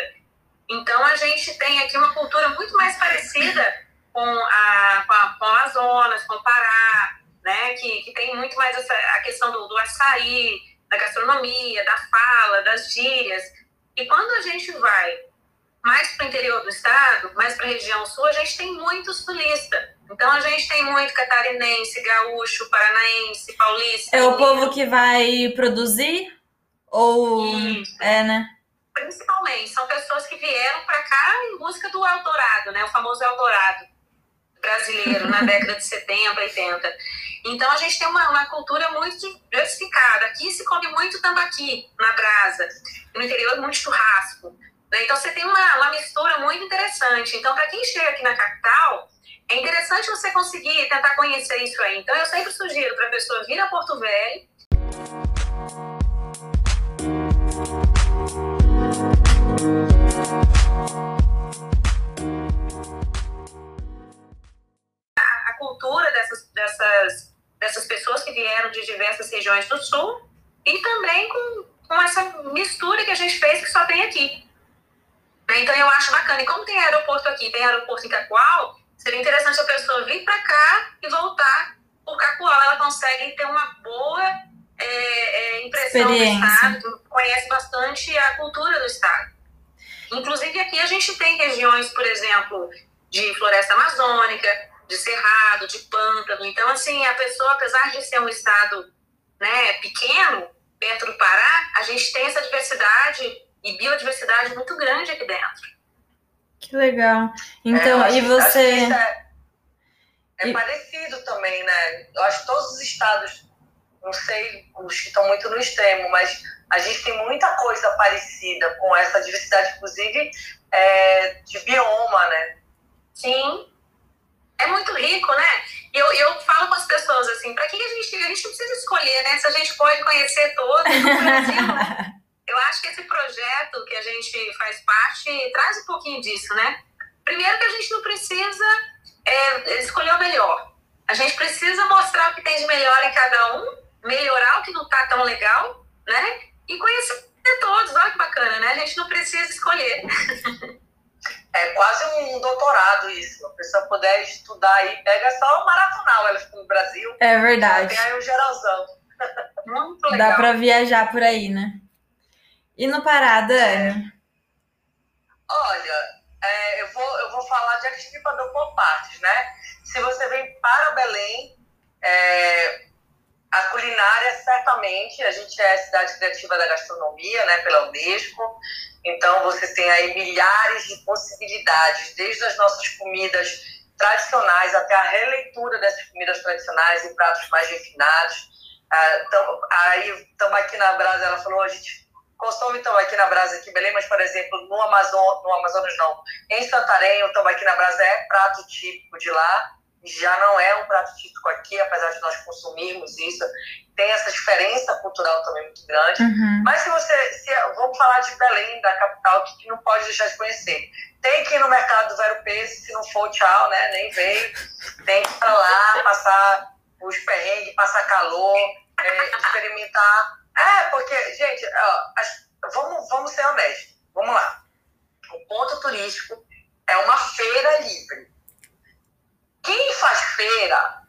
[SPEAKER 2] Então a gente tem aqui uma cultura muito mais parecida com a, com a, com Amazonas, com o Pará, né? Que, que tem muito mais essa, a questão do, do açaí, gastronomia, da fala, das gírias. E quando a gente vai mais para o interior do estado, mais para a região sul, a gente tem muitos turistas. Então a gente tem muito catarinense, gaúcho, paranaense, paulista.
[SPEAKER 1] É o povo que vai produzir? Ou.
[SPEAKER 2] Isso.
[SPEAKER 1] É, né?
[SPEAKER 2] Principalmente, são pessoas que vieram para cá em busca do Eldorado, né? O famoso Eldorado. Brasileiro na década de 70, 80. Então a gente tem uma, uma cultura muito diversificada. Aqui se come muito tambaqui na brasa, no interior muito churrasco. Né? Então você tem uma, uma mistura muito interessante. Então para quem chega aqui na capital, é interessante você conseguir tentar conhecer isso aí. Então eu sempre sugiro para a pessoa vir a Porto Velho. Vieram de diversas regiões do sul e também com, com essa mistura que a gente fez que só tem aqui. Então eu acho bacana. E como tem aeroporto aqui, tem aeroporto em Cacoal, seria interessante a pessoa vir para cá e voltar por Cacoal. Ela consegue ter uma boa é, é, impressão do estado, conhece bastante a cultura do estado. Inclusive aqui a gente tem regiões, por exemplo, de floresta amazônica, de cerrado, de pântano. Então, assim, a pessoa, apesar de ser um estado né, pequeno, perto do Pará, a gente tem essa diversidade e biodiversidade muito grande aqui dentro.
[SPEAKER 1] Que legal. Então, é, e você.
[SPEAKER 3] É, é e... parecido também, né? Eu acho que todos os estados, não sei, os que estão muito no extremo, mas a gente tem muita coisa parecida com essa diversidade, inclusive é, de bioma, né?
[SPEAKER 2] Sim. É muito rico, né? Eu, eu falo com as pessoas assim, para que a gente, a gente precisa escolher, né? Se a gente pode conhecer todo o Brasil, né? *laughs* Eu acho que esse projeto que a gente faz parte traz um pouquinho disso, né? Primeiro que a gente não precisa é, escolher o melhor. A gente precisa mostrar o que tem de melhor em cada um, melhorar o que não está tão legal, né? E conhecer todos. Olha que bacana, né? A gente não precisa escolher. *laughs*
[SPEAKER 3] É quase um doutorado isso. A pessoa puder estudar aí, pega só o maratonal, ela no Brasil.
[SPEAKER 1] É verdade.
[SPEAKER 3] Tem aí o geralzão. *laughs*
[SPEAKER 2] Muito legal.
[SPEAKER 1] Dá para viajar por aí, né? E no Pará, Dani?
[SPEAKER 3] Olha, é, eu, vou, eu vou falar de Aristipador por partes, né? Se você vem para Belém, é, a culinária, certamente, a gente é a cidade criativa da gastronomia, né, pela Unesco, então você tem aí milhares de possibilidades, desde as nossas comidas tradicionais até a releitura dessas comidas tradicionais em pratos mais refinados. Ah, aí, estamos aqui na Brasa, ela falou, a gente consome tambaqui na brasa aqui em Belém, mas, por exemplo, no, Amazon, no Amazonas não. Em Santarém, o tambaqui na brasa é prato típico de lá, já não é um prato típico aqui, apesar de nós consumirmos isso. Tem essa diferença cultural também muito grande.
[SPEAKER 1] Uhum.
[SPEAKER 3] Mas se você, se, vamos falar de Belém, da capital, que, que não pode deixar de conhecer. Tem que ir no mercado do Vero Peso, se não for, tchau, né? Nem veio. Tem que ir para lá, passar os perrengues, passar calor, é, experimentar é, porque, gente, ó, vamos, vamos ser honestos. Vamos lá. O ponto turístico é uma feira livre. Faz feira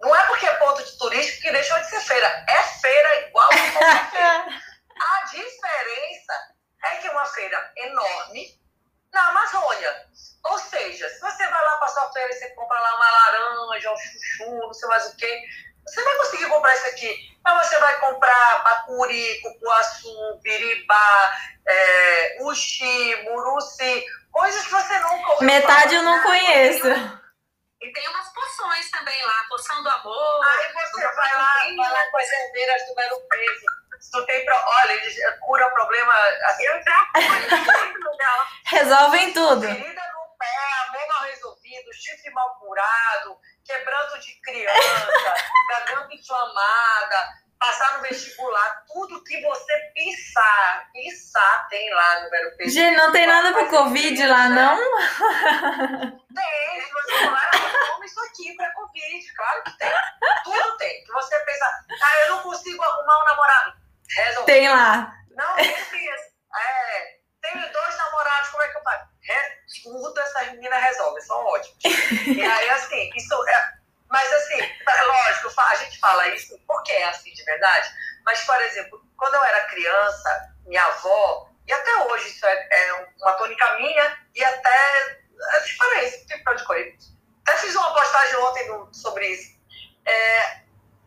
[SPEAKER 3] não é porque é ponto de turístico que deixou de ser feira. É feira igual a qualquer *laughs* feira. A diferença é que é uma feira enorme na Amazônia. Ou seja, se você vai lá passar a feira e você compra lá uma laranja, um chuchu, não sei mais o quê, você vai conseguir comprar isso aqui. Mas você vai comprar bacuri, cupuaçu, biribá, é, uxi, muruci, coisas que você nunca
[SPEAKER 1] Metade eu não conheço.
[SPEAKER 2] E tem umas poções também lá, poção do amor.
[SPEAKER 3] Aí você vai lá, vai lá com as herdeiras do Belo Peso. Se tu tem pro... Olha, eles curam problema. Assim, eu já *laughs*
[SPEAKER 1] Resolvem tudo.
[SPEAKER 3] Ferida no pé, amor mal resolvido, chifre mal curado, quebranto de criança, *laughs* garganta inflamada, passar no vestibular, tudo que você pensar, pensar tem lá no Vero.
[SPEAKER 1] Gente, não tem nada para Covid lá, não?
[SPEAKER 3] Tem, se você falar, toma isso aqui para Covid, claro que tem. Tudo tem. Que você pensa, ah, eu não consigo arrumar um namorado. Resolve.
[SPEAKER 1] Tem lá.
[SPEAKER 3] Não, tem É, tenho dois namorados, como é que eu faço? tudo essas meninas resolvem, são ótimas. e aí, assim, isso é. Mas, assim, lógico, a gente fala isso porque é assim de verdade. Mas, por exemplo, quando eu era criança, minha avó, e até hoje isso é, é uma tônica minha, e até. É diferente, tipo de coisa. Até fiz uma postagem ontem do, sobre isso. É,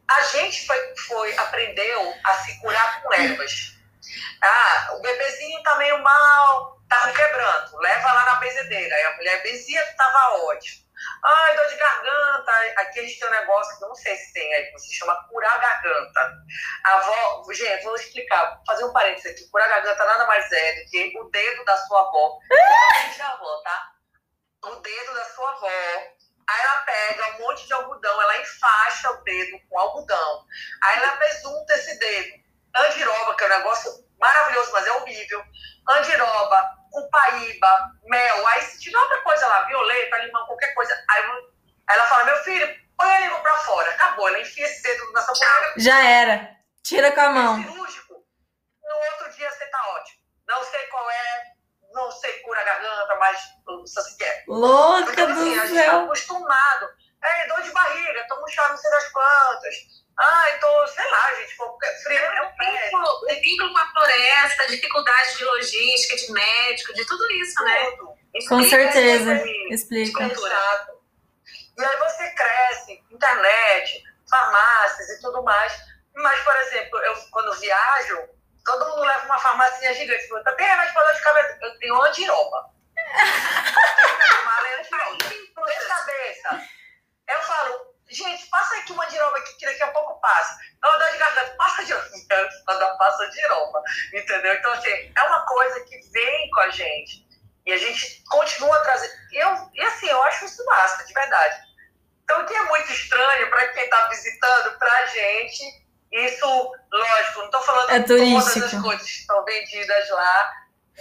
[SPEAKER 3] a gente foi, foi, aprendeu a se curar com ervas. Ah, o bebezinho tá meio mal, tá com quebranto, leva lá na benzedeira. Aí a mulher benzia, tava ótimo. Ai, dor de garganta. Aqui a gente tem um negócio que eu não sei se tem aí, que se chama curar garganta. A avó, gente, vou explicar, fazer um parênteses aqui. Curar garganta nada mais é do que o dedo da sua avó. A avó, tá? O dedo da sua avó. Aí ela pega um monte de algodão, ela enfaixa o dedo com algodão. Aí ela besunta esse dedo. Andiroba, que é um negócio maravilhoso, mas é horrível. Andiroba, cupaíba, mel. Aí se tiver outra coisa lá, violeta, limão, qualquer coisa, aí ela fala, meu filho, põe a língua pra fora. Acabou, ela enfia esse dedo nessa boca.
[SPEAKER 1] Já era. Tira com a mão.
[SPEAKER 3] É cirúrgico. No outro dia você tá ótimo. Não sei qual é, não sei cura a garganta, mas você quer.
[SPEAKER 1] Louca então, assim, do
[SPEAKER 3] a gente tá acostumado. É, dor de barriga, tomo chá não sei das quantas Ai, tô, sei lá, gente, frio
[SPEAKER 2] é um vínculo, é vínculo com a floresta, dificuldade de logística, de médico, de tudo isso, né?
[SPEAKER 1] tudo. né? com certeza, explica.
[SPEAKER 3] E aí você cresce, internet, farmácias e tudo mais. Mas, por exemplo, eu quando viajo, todo mundo leva uma farmácia gigante. Pergunta, tem remédio para dor de cabeça? Eu tenho andiroba. uma andiroba. Tem *laughs* cabeça. Eu falo, gente, passa aqui uma diroba que daqui a pouco passa. Não, dor de garganta, passa de quando passa diroba, entendeu? Então, assim, é uma coisa que vem com a gente e a gente continua trazendo. Eu, e assim, eu acho isso massa, de verdade. Então, o que é muito estranho para quem está visitando, para a gente, isso, lógico, não estou falando
[SPEAKER 1] é
[SPEAKER 3] de todas as coisas que estão vendidas lá,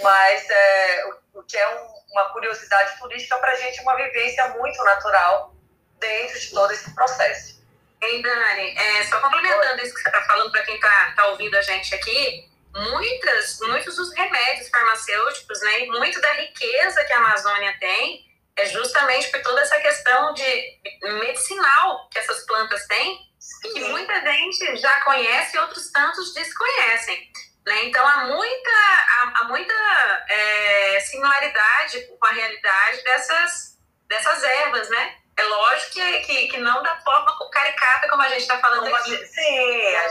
[SPEAKER 3] mas é, o, o que é um, uma curiosidade turística para a gente, uma vivência muito natural dentro de todo esse processo.
[SPEAKER 2] Ei, Dani, é, só complementando isso que você está falando para quem está tá ouvindo a gente aqui, muitas, muitos dos remédios farmacêuticos, né, e muito da riqueza que a Amazônia tem é justamente por toda essa questão de medicinal que essas plantas têm, Sim. que muita gente já conhece e outros tantos desconhecem. Né? Então, há muita, há, há muita é, similaridade com a realidade dessas, dessas ervas, né? É lógico que, que, que não da forma caricata como a gente está falando aqui.
[SPEAKER 3] Sim, é.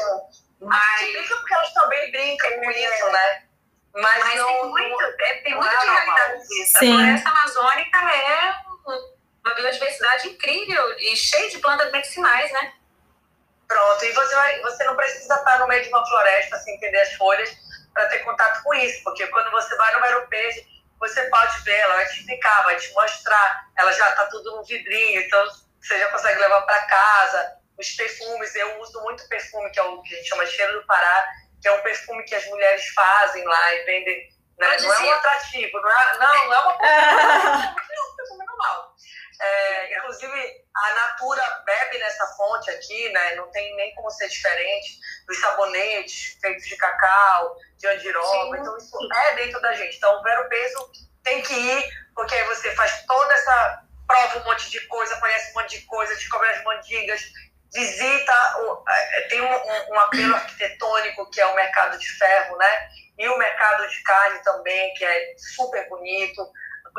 [SPEAKER 3] mas... porque elas também brincam com isso, né?
[SPEAKER 2] Mas, mas não, tem muito, é, tem muita é realidade disso. A floresta amazônica é uma biodiversidade incrível e cheia de plantas medicinais, né?
[SPEAKER 3] Pronto, e você, vai, você não precisa estar no meio de uma floresta, assim, entender as folhas, para ter contato com isso, porque quando você vai no aeropejo, você pode ver, ela vai te explicar, vai te mostrar. Ela já está tudo no vidrinho, então você já consegue levar para casa. Os perfumes, eu uso muito perfume, que é o que a gente chama de cheiro do Pará, que é um perfume que as mulheres fazem lá e vendem. Né? Não é um atrativo, não é, não, não é uma *laughs* é um perfume normal. É, inclusive, a Natura bebe nessa fonte aqui, né? Não tem nem como ser diferente dos sabonetes feitos de cacau, de andiroba. Sim. Então, isso é dentro da gente. Então, o Vero Peso tem que ir, porque aí você faz toda essa prova um monte de coisa, conhece um monte de coisa, descobre as mandigas, visita, o, tem um, um, apelo arquitetônico que é o mercado de ferro, né? E o mercado de carne também, que é super bonito,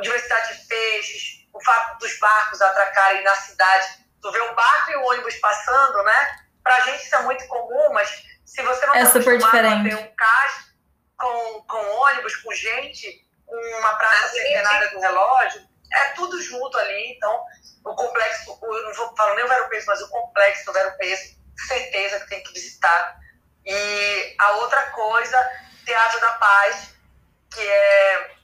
[SPEAKER 3] diversidade de peixes, o fato dos barcos atracarem na cidade. Tu vê o barco e o ônibus passando, né? Pra gente isso é muito comum, mas se você não
[SPEAKER 1] é tá super diferente.
[SPEAKER 3] a ter um cais com, com ônibus, com gente, com uma praça centenária do relógio, é tudo junto ali. Então, o complexo, eu não vou falar nem o Vero Peso, mas o complexo do Vero Peso, certeza que tem que visitar. E a outra coisa, Teatro da Paz, que é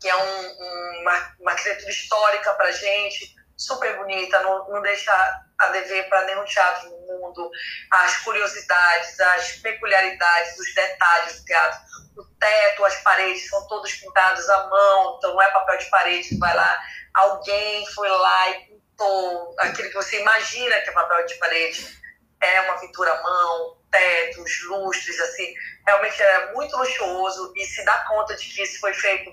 [SPEAKER 3] que é um, uma, uma arquitetura histórica para gente, super bonita, não, não deixa a dever para nenhum teatro no mundo, as curiosidades, as peculiaridades, os detalhes do teatro. O teto, as paredes são todos pintados à mão, então não é papel de parede, vai lá, alguém foi lá e pintou aquilo que você imagina que é papel de parede. É uma pintura à mão, tetos, lustres, assim, realmente é muito luxuoso e se dá conta de que isso foi feito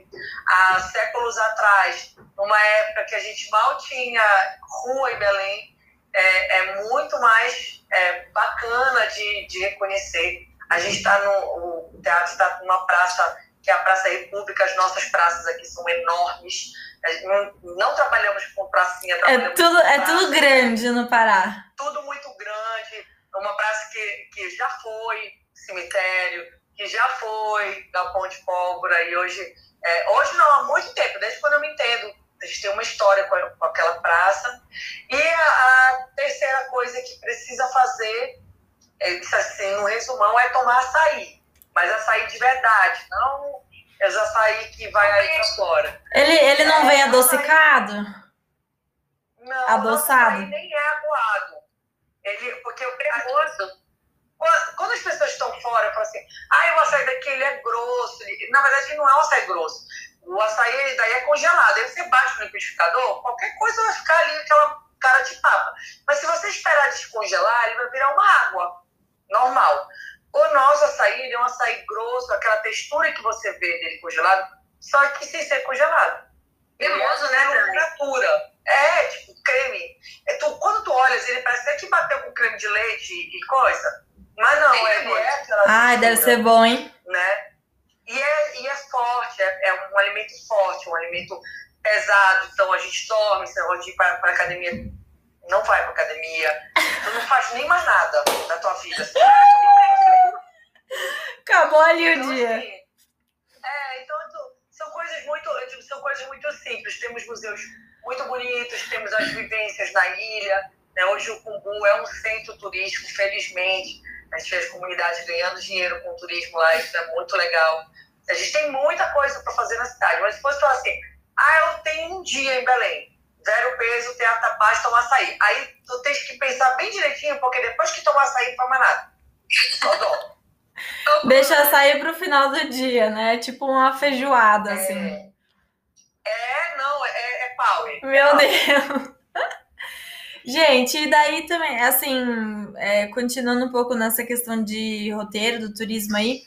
[SPEAKER 3] há séculos atrás, numa época que a gente mal tinha rua em Belém, é, é muito mais é, bacana de, de reconhecer. A gente está no o teatro está numa praça que é a Praça República, as nossas praças aqui são enormes. Não, não, trabalhamos com pracinha,
[SPEAKER 1] é trabalhamos é tudo, É tudo grande no Pará.
[SPEAKER 3] Tudo muito grande uma praça que, que já foi cemitério, que já foi da Ponte Pólvora e hoje, é, hoje não, há muito tempo, desde quando eu me entendo, a gente tem uma, história com, com aquela praça. E a, a, terceira coisa que precisa fazer, é, assim, no resumão, é tomar açaí. Mas açaí de verdade, não os açaí que vai aí pra fora.
[SPEAKER 1] Ele, ele não é, vem adocicado?
[SPEAKER 3] Não, Adoçado? Não, nem é aguado. Ele, porque o cremoso quando as pessoas estão fora, falam assim, ah, o açaí daqui ele é grosso. Na verdade, não é um açaí grosso. O açaí daí é congelado. Aí você bate no liquidificador, qualquer coisa vai ficar ali, aquela cara de papa. Mas se você esperar descongelar, ele vai virar uma água normal. O nosso açaí é um açaí grosso, aquela textura que você vê dele congelado, só que sem ser congelado.
[SPEAKER 2] Cremoso, é né?
[SPEAKER 3] Temperatura. É, tipo, creme. É, tu, quando tu olhas, ele parece que bateu com creme de leite e coisa. Mas não, é, é aquela
[SPEAKER 1] Ai, deve ser bom, hein?
[SPEAKER 3] Né? E é, e é forte, é, é um alimento forte, um alimento pesado. Então a gente dorme, você pode ir para a academia, não vai para academia, tu não faz nem mais nada da tua vida. *laughs*
[SPEAKER 1] Acabou ali o então, dia. Assim,
[SPEAKER 3] é, então são coisas muito, são coisas muito simples. Temos museus muito bonitos, temos as vivências na ilha. Né? Hoje o Cumbu é um centro turístico, felizmente. A gente vê as comunidades ganhando dinheiro com o turismo lá, isso é muito legal. A gente tem muita coisa para fazer na cidade, mas se fosse falar assim, ah, eu tenho um dia em Belém, zero peso, teatro da paz, tomar açaí. Aí tu tens que pensar bem direitinho, porque depois que tomar açaí, não toma nada. Só dó.
[SPEAKER 1] Deixa sair pro final do dia, né? Tipo uma feijoada,
[SPEAKER 3] é...
[SPEAKER 1] assim.
[SPEAKER 3] É, não, é, é pau.
[SPEAKER 1] Meu Deus. Gente, e daí também, assim, é, continuando um pouco nessa questão de roteiro do turismo aí,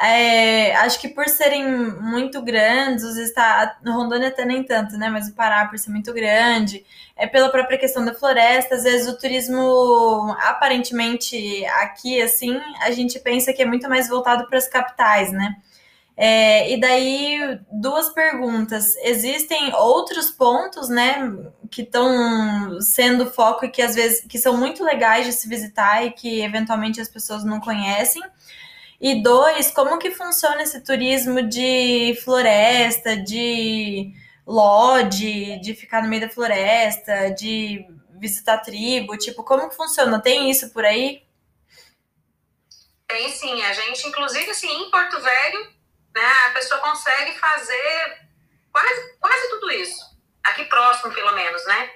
[SPEAKER 1] é, acho que por serem muito grandes, os estados, Rondônia até nem tanto, né? Mas o Pará, por ser muito grande, é pela própria questão da floresta, às vezes o turismo, aparentemente, aqui, assim, a gente pensa que é muito mais voltado para as capitais, né? É, e daí, duas perguntas. Existem outros pontos, né, que estão sendo foco e que às vezes que são muito legais de se visitar e que eventualmente as pessoas não conhecem? E dois, como que funciona esse turismo de floresta, de lodge, de ficar no meio da floresta, de visitar tribo? Tipo, como que funciona? Tem isso por aí?
[SPEAKER 2] Tem sim. A gente, inclusive, assim, em Porto Velho, né, a pessoa consegue fazer quase, quase tudo isso. Aqui próximo, pelo menos, né?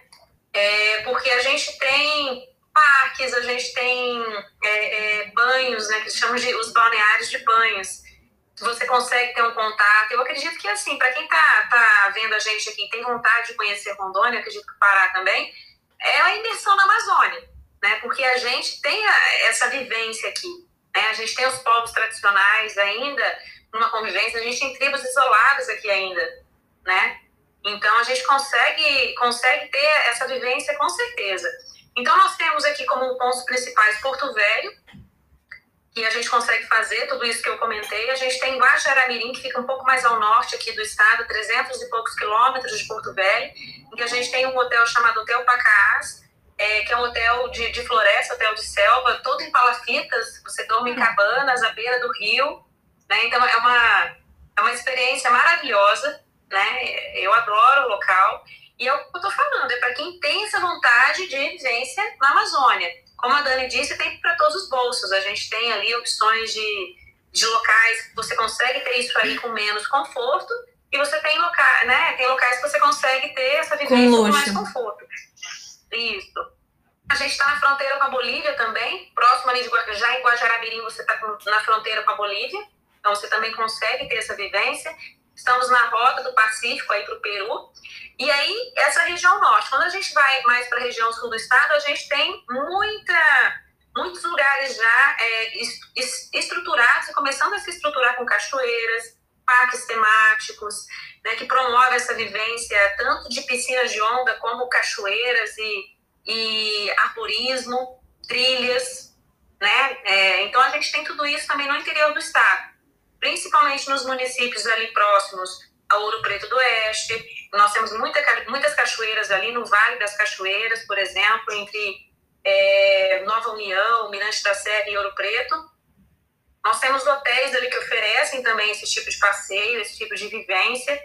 [SPEAKER 2] É, porque a gente tem parques, a gente tem é, é, banhos, né, que chamamos de os balneários de banhos. Você consegue ter um contato. Eu acredito que, assim, para quem está tá vendo a gente aqui tem vontade de conhecer Rondônia, acredito que Pará também, é a imersão na Amazônia, né? Porque a gente tem a, essa vivência aqui. Né? A gente tem os povos tradicionais ainda, numa convivência, a gente tem tribos isoladas aqui ainda, né? Então a gente consegue consegue ter essa vivência com certeza. Então nós temos aqui como pontos principais Porto Velho, que a gente consegue fazer tudo isso que eu comentei. A gente tem Guajaramirim, que fica um pouco mais ao norte aqui do estado, 300 e poucos quilômetros de Porto Velho, em que a gente tem um hotel chamado Hotel Pacaás, é, que é um hotel de, de floresta, hotel de selva, todo em palafitas, você dorme em hum. cabanas à beira do rio, né? Então é uma, é uma experiência maravilhosa, né? Eu adoro o local. E é o que eu estou falando, é para quem tem essa vontade de vivência na Amazônia. Como a Dani disse, tem para todos os bolsos. A gente tem ali opções de, de locais que você consegue ter isso aí com menos conforto, e você tem locais, né? Tem locais que você consegue ter essa vivência com, com mais conforto. Isso. A gente está na fronteira com a Bolívia também, próximo ali de já em Guajaramirim, você está na fronteira com a Bolívia. Então, você também consegue ter essa vivência. Estamos na rota do Pacífico aí para o Peru. E aí, essa região norte. Quando a gente vai mais para a região sul do estado, a gente tem muita, muitos lugares já é, estruturados começando a se estruturar com cachoeiras, parques temáticos, né, que promovem essa vivência tanto de piscinas de onda como cachoeiras e, e arborismo, trilhas, né? É, então a gente tem tudo isso também no interior do estado principalmente nos municípios ali próximos a Ouro Preto do Oeste. Nós temos muita, muitas cachoeiras ali no Vale das Cachoeiras, por exemplo, entre é, Nova União, Mirante da Serra e Ouro Preto. Nós temos hotéis ali que oferecem também esse tipo de passeio, esse tipo de vivência.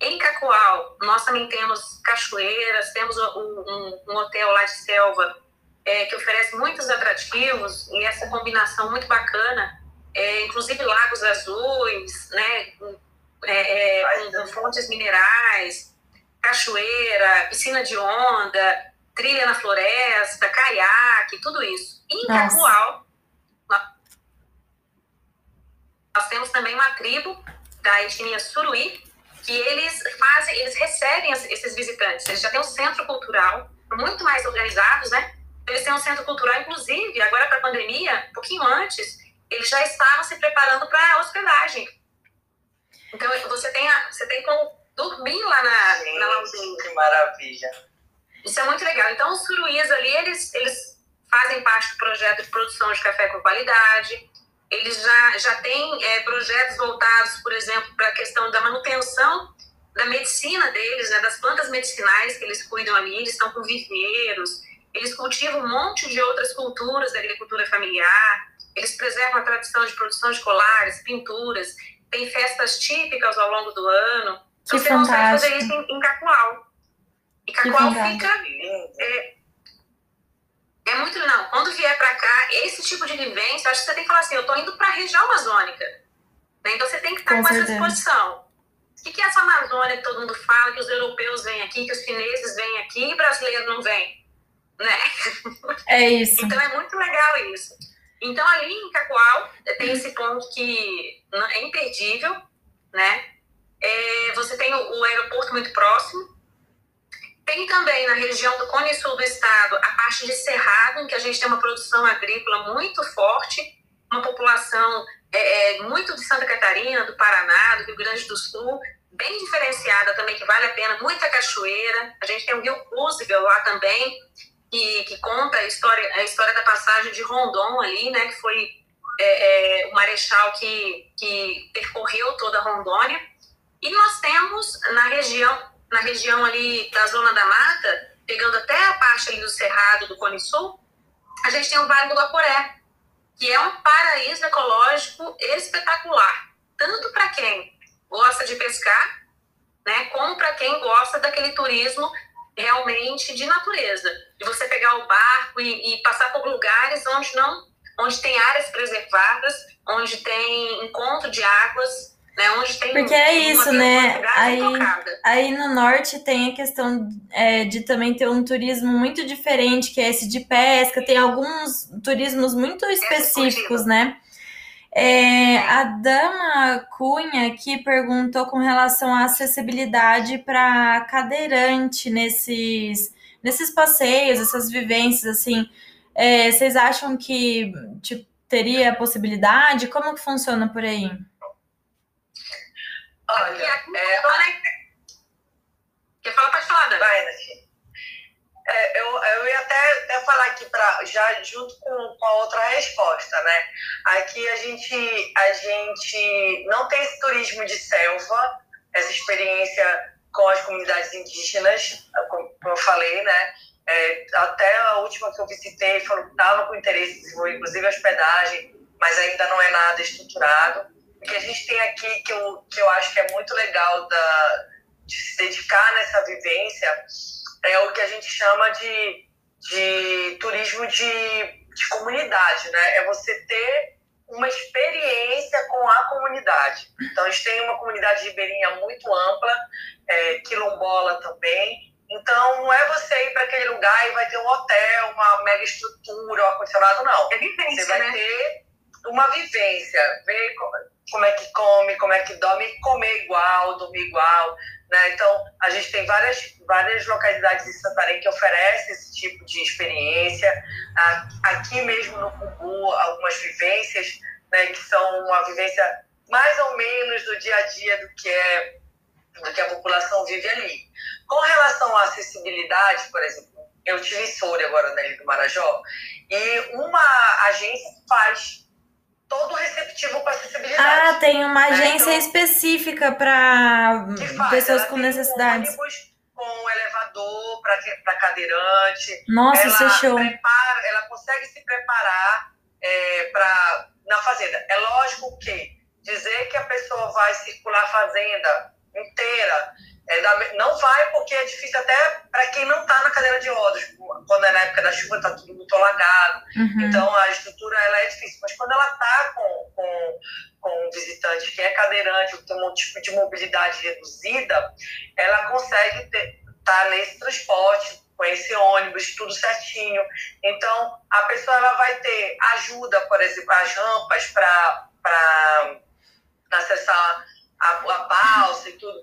[SPEAKER 2] Em Cacoal, nós também temos cachoeiras, temos um, um, hotel lá de selva é, que oferece muitos atrativos e essa combinação muito bacana, é, inclusive lagos azuis, né, é, é com fontes minerais, cachoeira, piscina de onda, trilha na floresta, caiaque, tudo isso. E em Nossa. Cacoal, nós temos também uma tribo da etnia Suruí, que eles fazem, eles recebem esses visitantes. Eles já têm um centro cultural muito mais organizados, né? Eles têm um centro cultural, inclusive, agora para a pandemia, um pouquinho antes, eles já estavam se preparando para a hospedagem. Então, você tem, a, você tem como dormir lá na, aldeia.
[SPEAKER 3] Que maravilha.
[SPEAKER 2] Isso é muito legal. Então, os suruís ali, eles, eles fazem parte do projeto de produção de café com qualidade. Eles já, já têm é, projetos voltados, por exemplo, para a questão da manutenção da medicina deles, né, das plantas medicinais que eles cuidam ali. Eles estão com viveiros, eles cultivam um monte de outras culturas da agricultura familiar. Eles preservam a tradição de produção de colares, pinturas. Tem festas típicas ao longo do ano.
[SPEAKER 1] Que você fantástico. consegue fazer
[SPEAKER 2] isso em, em Cacoal. E Cacoal fica. É, é muito. Não, quando vier para cá, esse tipo de vivência, acho que você tem que falar assim: eu estou indo para a região amazônica. Né? Então você tem que estar com, com essa disposição. O que, que é essa Amazônia que todo mundo fala, que os europeus vêm aqui, que os chineses vêm aqui e brasileiros não vêm? Né?
[SPEAKER 1] É isso.
[SPEAKER 2] então é muito legal isso. Então ali em Cacoal tem esse ponto que é imperdível, né? É, você tem o, o aeroporto muito próximo, tem também na região do Cone Sul do estado a parte de Cerrado, em que a gente tem uma produção agrícola muito forte, uma população é, é, muito de Santa Catarina, do Paraná, do Rio Grande do Sul, bem diferenciada também, que vale a pena, muita cachoeira. A gente tem o Rio Roosevelt lá também, que, que conta a história, a história da passagem de Rondon ali, né, que foi é, é, o marechal que, que percorreu toda a Rondônia. E nós temos na região na região ali da Zona da Mata, pegando até a parte ali do Cerrado, do Cone Sul, a gente tem o Vale do Guaporé, que é um paraíso ecológico espetacular, tanto para quem gosta de pescar, né, como para quem gosta daquele turismo realmente de natureza, de você pegar o barco e, e passar por lugares onde não, onde tem áreas preservadas, onde tem encontro de águas né? Onde tem
[SPEAKER 1] Porque é isso, né? Aí, aí no norte tem a questão é, de também ter um turismo muito diferente, que é esse de pesca, tem alguns turismos muito específicos, né? É, a Dama Cunha que perguntou com relação à acessibilidade para cadeirante nesses, nesses passeios, essas vivências, assim. É, vocês acham que tipo, teria possibilidade? Como que funciona por aí?
[SPEAKER 2] Olha, é... Quer falar? Pode falar, Dani.
[SPEAKER 3] Vai, Nath. É, eu, eu ia até, até falar aqui para já junto com, com a outra resposta, né? Aqui a gente a gente não tem esse turismo de selva, essa experiência com as comunidades indígenas, como eu falei, né? É, até a última que eu visitei falou estava com interesse em desenvolver, inclusive hospedagem, mas ainda não é nada estruturado. O que a gente tem aqui, que eu, que eu acho que é muito legal da, de se dedicar nessa vivência, é o que a gente chama de, de turismo de, de comunidade, né? É você ter uma experiência com a comunidade. Então, a gente tem uma comunidade ribeirinha muito ampla, é, quilombola também. Então, não é você ir para aquele lugar e vai ter um hotel, uma mega estrutura, um ar-condicionado, não.
[SPEAKER 2] É vivência,
[SPEAKER 3] Você vai
[SPEAKER 2] né?
[SPEAKER 3] ter uma vivência, ver como é que come, como é que dorme, comer igual, dormir igual, né? Então, a gente tem várias, várias localidades em Santarém que oferecem esse tipo de experiência. Aqui mesmo no Cubu, algumas vivências, né, que são uma vivência mais ou menos do dia a dia do que é do que a população vive ali. Com relação à acessibilidade, por exemplo, eu tive Soura agora na Ilha do Marajó, e uma agência faz todo receptivo para acessibilidade.
[SPEAKER 1] Ah, tem uma né? agência né? então, específica para pessoas com necessidades.
[SPEAKER 3] Um com elevador para cadeirante.
[SPEAKER 1] Nossa, ela isso é show.
[SPEAKER 3] Prepara, ela consegue se preparar é, para na fazenda. É lógico que dizer que a pessoa vai circular a fazenda inteira É não vai porque é difícil até para quem não está na cadeira de rodas. Quando é na época da chuva, está tudo muito alagado. Uhum. Então, a estrutura ela é difícil. Mas quando ela está com, com, com um visitante que é cadeirante, ou tem um tipo de mobilidade reduzida, ela consegue estar tá nesse transporte, com esse ônibus, tudo certinho. Então, a pessoa ela vai ter ajuda, por exemplo, as rampas para acessar a, a balsa e tudo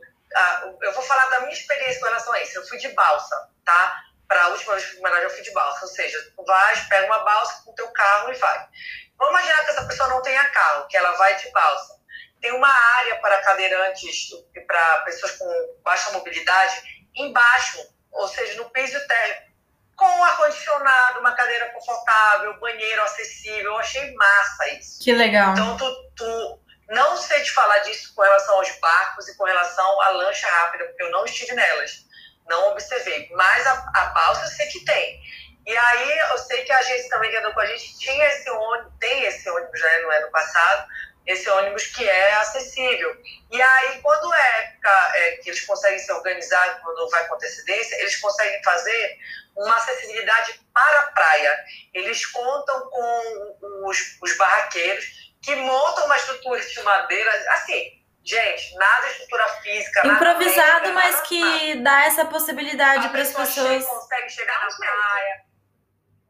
[SPEAKER 3] eu vou falar da minha experiência com relação a isso. Eu fui de balsa, tá? Para a última vez que fui eu fui de balsa. Ou seja, tu vai, pega uma balsa com o teu carro e vai. Vamos imaginar que essa pessoa não tenha carro, que ela vai de balsa. Tem uma área para cadeirantes e para pessoas com baixa mobilidade embaixo, ou seja, no piso térreo, com ar-condicionado, uma cadeira confortável, banheiro acessível. Eu achei massa isso.
[SPEAKER 1] Que legal.
[SPEAKER 3] Então, tu, tu não sei te falar disso com relação aos barcos e com relação à lancha rápida, porque eu não estive nelas, não observei. Mas a, a balsa eu sei que tem. E aí eu sei que a agência também que andou com a gente tinha esse ônibus, tem esse ônibus já no ano passado, esse ônibus que é acessível. E aí, quando é época é, que eles conseguem se organizar, quando vai com antecedência, eles conseguem fazer uma acessibilidade para a praia. Eles contam com os, os barraqueiros que montam uma estrutura de madeira, assim, gente, nada estrutura física.
[SPEAKER 1] Improvisado, mas que nada. dá essa possibilidade para as pessoas.
[SPEAKER 3] consegue chegar na praia.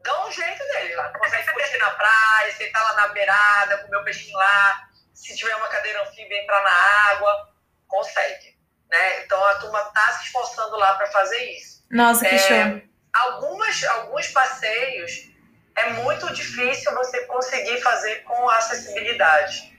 [SPEAKER 3] Dá um jeito dele lá. Consegue curtir na praia, sentar lá na beirada, comer o peixinho lá. Se tiver uma cadeira anfíbia, entrar na água. Consegue. Né? Então a turma tá se esforçando lá para fazer isso.
[SPEAKER 1] Nossa, que é, show.
[SPEAKER 3] Algumas, alguns passeios é muito difícil você conseguir fazer com acessibilidade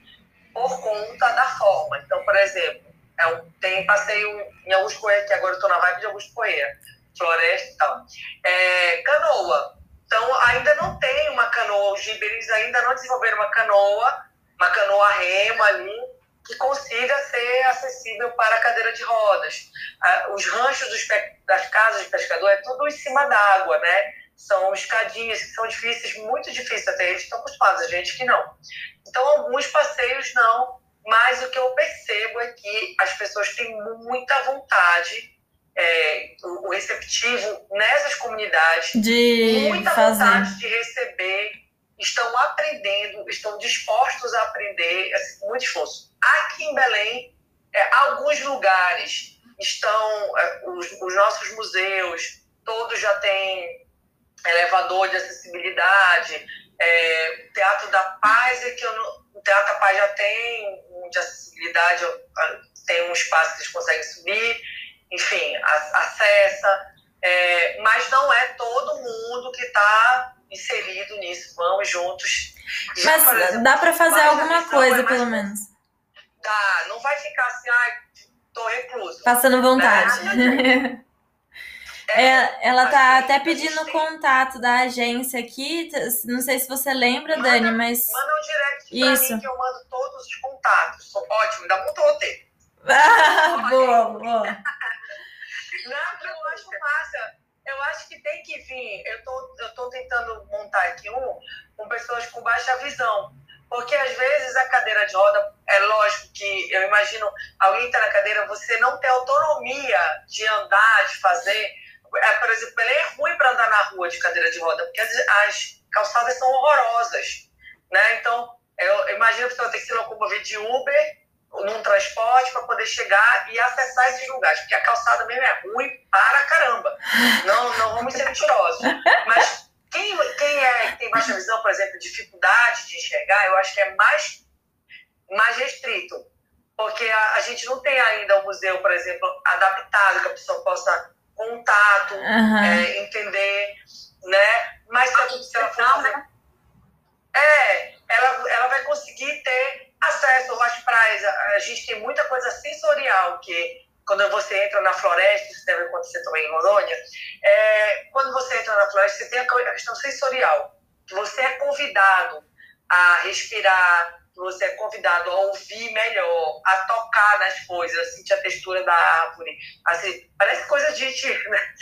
[SPEAKER 3] por conta da forma. Então, por exemplo, é um, tem passeio em Augusto Correia, que agora eu estou na vibe de Augusto Correia, floresta e tal. É, canoa. Então, ainda não tem uma canoa, os giberis ainda não desenvolveram uma canoa, uma canoa rema ali, que consiga ser acessível para a cadeira de rodas. Ah, os ranchos das casas de pescador é tudo em cima d'água, né? São escadinhas que são difíceis, muito difíceis até eles estão acostumados, a gente que não. Então, alguns passeios não, mas o que eu percebo é que as pessoas têm muita vontade, é, o receptivo nessas comunidades,
[SPEAKER 1] de
[SPEAKER 3] muita
[SPEAKER 1] fazer.
[SPEAKER 3] vontade de receber, estão aprendendo, estão dispostos a aprender, assim, muito esforço. Aqui em Belém, é, alguns lugares estão, é, os, os nossos museus, todos já têm elevador de acessibilidade, é, Teatro da Paz, é que não, o Teatro da Paz já tem de acessibilidade, tem um espaço que eles conseguem subir, enfim, acessa, é, mas não é todo mundo que está inserido nisso. Vamos juntos.
[SPEAKER 1] Já, mas exemplo, dá para fazer alguma é coisa, é pelo menos.
[SPEAKER 3] Dá, não vai ficar assim, ai, tô recluso.
[SPEAKER 1] Passando vontade. Né? *laughs* É, ela tá até pedindo o contato da agência aqui. Não sei se você lembra, manda, Dani, mas.
[SPEAKER 3] Manda um direct pra Isso. mim que eu mando todos os contatos. Ótimo, dá muito roteiro. *laughs*
[SPEAKER 1] boa, boa. *laughs*
[SPEAKER 3] Não, eu acho massa. Eu acho que tem que vir. Eu tô, eu tô tentando montar aqui um com pessoas com baixa visão. Porque às vezes a cadeira de roda, é lógico que eu imagino alguém tá na cadeira, você não tem autonomia de andar, de fazer é, por exemplo, ele é ruim para andar na rua de cadeira de roda, porque as, as calçadas são horrorosas, né? Então, eu imagino que você vai que se locomover de Uber num transporte para poder chegar e acessar esses lugares, porque a calçada mesmo é ruim para caramba. Não, não vamos ser mentirosos. Mas quem, quem é tem baixa visão, por exemplo, dificuldade de enxergar, eu acho que é mais, mais restrito. Porque a, a gente não tem ainda um museu, por exemplo, adaptado que a pessoa possa contato, uhum. é, entender, né? Mas se ela for fazer... Né? É, ela, ela vai conseguir ter acesso às praias. A gente tem muita coisa sensorial que quando você entra na floresta, isso deve acontecer também em Rondônia, é, quando você entra na floresta, você tem a questão sensorial, que você é convidado a respirar, você é convidado a ouvir melhor, a tocar nas coisas, a sentir a textura da árvore. Assim, parece coisa de gente, né?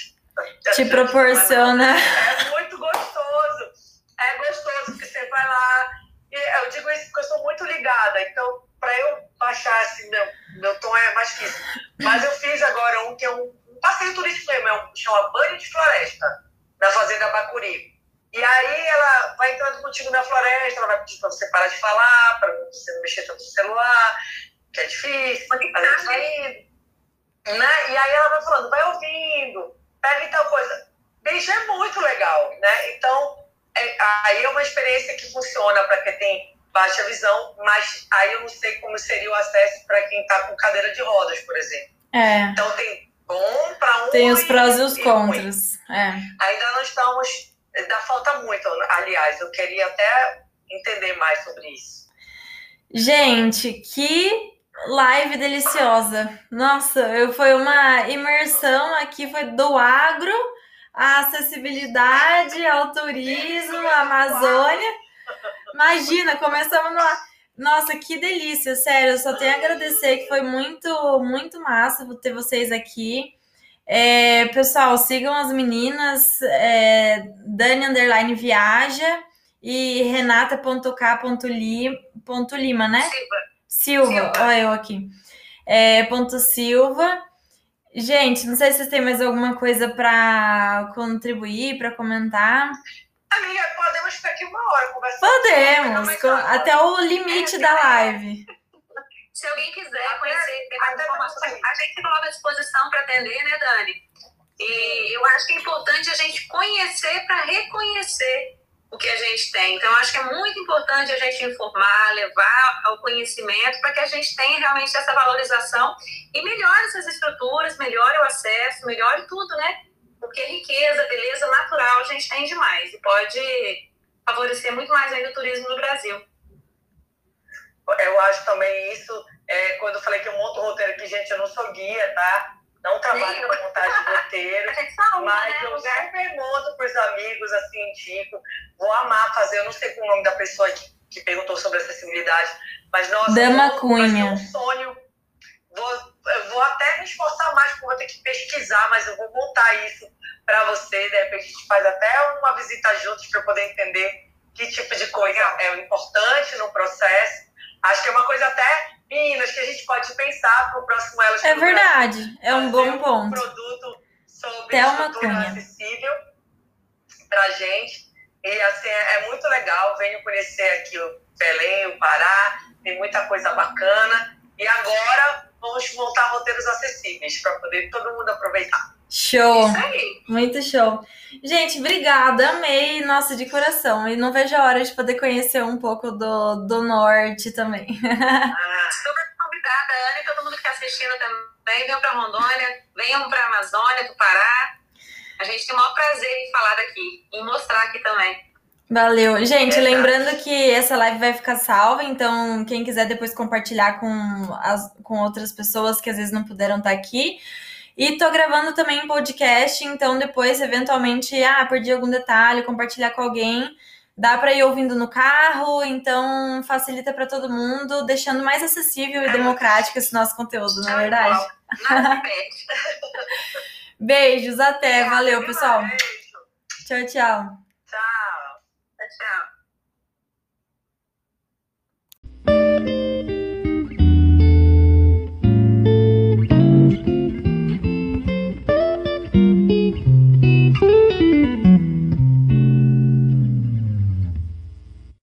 [SPEAKER 1] Te *laughs* proporciona.
[SPEAKER 3] É muito gostoso. É gostoso que você vai lá. E eu digo isso porque eu sou muito ligada. Então, para eu baixar assim, meu, meu tom é mais difícil. Mas eu fiz agora um que é um, um passeio turístico mesmo, é um, chama Banho de Floresta, na Fazenda Bacuri. E aí ela vai entrando contigo na floresta, ela vai pedir para você parar de falar, para você não mexer tanto no celular, que é difícil, a gente vai indo. Né? E aí ela vai falando, vai ouvindo, pega tal coisa. Bicho, é muito legal, né? Então, é, aí é uma experiência que funciona para quem tem baixa visão, mas aí eu não sei como seria o acesso para quem está com cadeira de rodas, por exemplo.
[SPEAKER 1] É.
[SPEAKER 3] Então tem bom para um.
[SPEAKER 1] Tem os prós e os contras. É.
[SPEAKER 3] Ainda não estamos. Ainda falta muito, aliás, eu queria até entender mais sobre isso.
[SPEAKER 1] Gente, que live deliciosa. Nossa, eu, foi uma imersão aqui, foi do agro, a acessibilidade, ao turismo, Amazônia. Imagina, começamos no. Nossa, que delícia, sério. Eu só tenho a agradecer que foi muito, muito massa ter vocês aqui. É, pessoal, sigam as meninas, é, Dani Underline Viaja e renata.k.lima, né?
[SPEAKER 3] Silva.
[SPEAKER 1] Silva, olha eu aqui. É, ponto Silva. Gente, não sei se vocês têm mais alguma coisa para contribuir, para comentar.
[SPEAKER 3] Amiga, podemos ficar aqui uma hora conversando.
[SPEAKER 1] Podemos, com- até o limite da live.
[SPEAKER 2] Se alguém quiser conhecer, ter mais informações, a gente coloca à disposição para atender, né, Dani? E eu acho que é importante a gente conhecer para reconhecer o que a gente tem. Então, acho que é muito importante a gente informar, levar ao conhecimento para que a gente tenha realmente essa valorização e melhore essas estruturas, melhore o acesso, melhore tudo, né? Porque riqueza, beleza natural a gente tem demais e pode favorecer muito mais ainda o turismo no Brasil.
[SPEAKER 3] Eu acho também isso, é, quando eu falei que eu monto roteiro aqui, gente, eu não sou guia, tá? Não trabalho
[SPEAKER 2] eu.
[SPEAKER 3] com montagem de roteiro.
[SPEAKER 2] A gente saúde,
[SPEAKER 3] Mas
[SPEAKER 2] né?
[SPEAKER 3] eu sempre monto para os amigos, assim, indico. Vou amar fazer, eu não sei qual o nome da pessoa que, que perguntou sobre acessibilidade, mas nossa,
[SPEAKER 1] Dama
[SPEAKER 3] vou-
[SPEAKER 1] Cunha.
[SPEAKER 3] ser um sonho. Vou, eu vou até me esforçar mais, porque eu vou ter que pesquisar, mas eu vou montar isso para você. De repente a gente faz até uma visita juntos para eu poder entender que tipo de coisa é importante no processo. Acho que é uma coisa até, meninas, que a gente pode pensar para o próximo Elas
[SPEAKER 1] É
[SPEAKER 3] Brasil
[SPEAKER 1] verdade, é um bom
[SPEAKER 3] um
[SPEAKER 1] ponto.
[SPEAKER 3] produto sobre estrutura acessível pra gente. E assim, é, é muito legal. Venho conhecer aqui o Belém, o Pará, tem muita coisa bacana. E agora vamos montar roteiros acessíveis para poder todo mundo aproveitar.
[SPEAKER 1] Show,
[SPEAKER 2] Isso aí.
[SPEAKER 1] muito show. Gente, obrigada, amei, nossa, de coração. E não vejo a hora de poder conhecer um pouco do, do norte também. *laughs*
[SPEAKER 3] Ah,
[SPEAKER 2] Super convidada, Ana e todo mundo que está assistindo também. Venham para Rondônia, venham para a Amazônia, do Pará. A gente tem o maior prazer em falar daqui, em mostrar aqui também.
[SPEAKER 1] Valeu. Gente,
[SPEAKER 3] Verdade.
[SPEAKER 1] lembrando que essa live vai ficar salva, então quem quiser depois compartilhar com, as, com outras pessoas que às vezes não puderam estar aqui. E tô gravando também um podcast, então depois, eventualmente, ah, perdi algum detalhe, compartilhar com alguém. Dá para ir ouvindo no carro, então facilita para todo mundo, deixando mais acessível e democrático esse nosso conteúdo, não é verdade? *laughs* Beijos, até, valeu, pessoal. Tchau, tchau.
[SPEAKER 3] Tchau.
[SPEAKER 2] Tchau.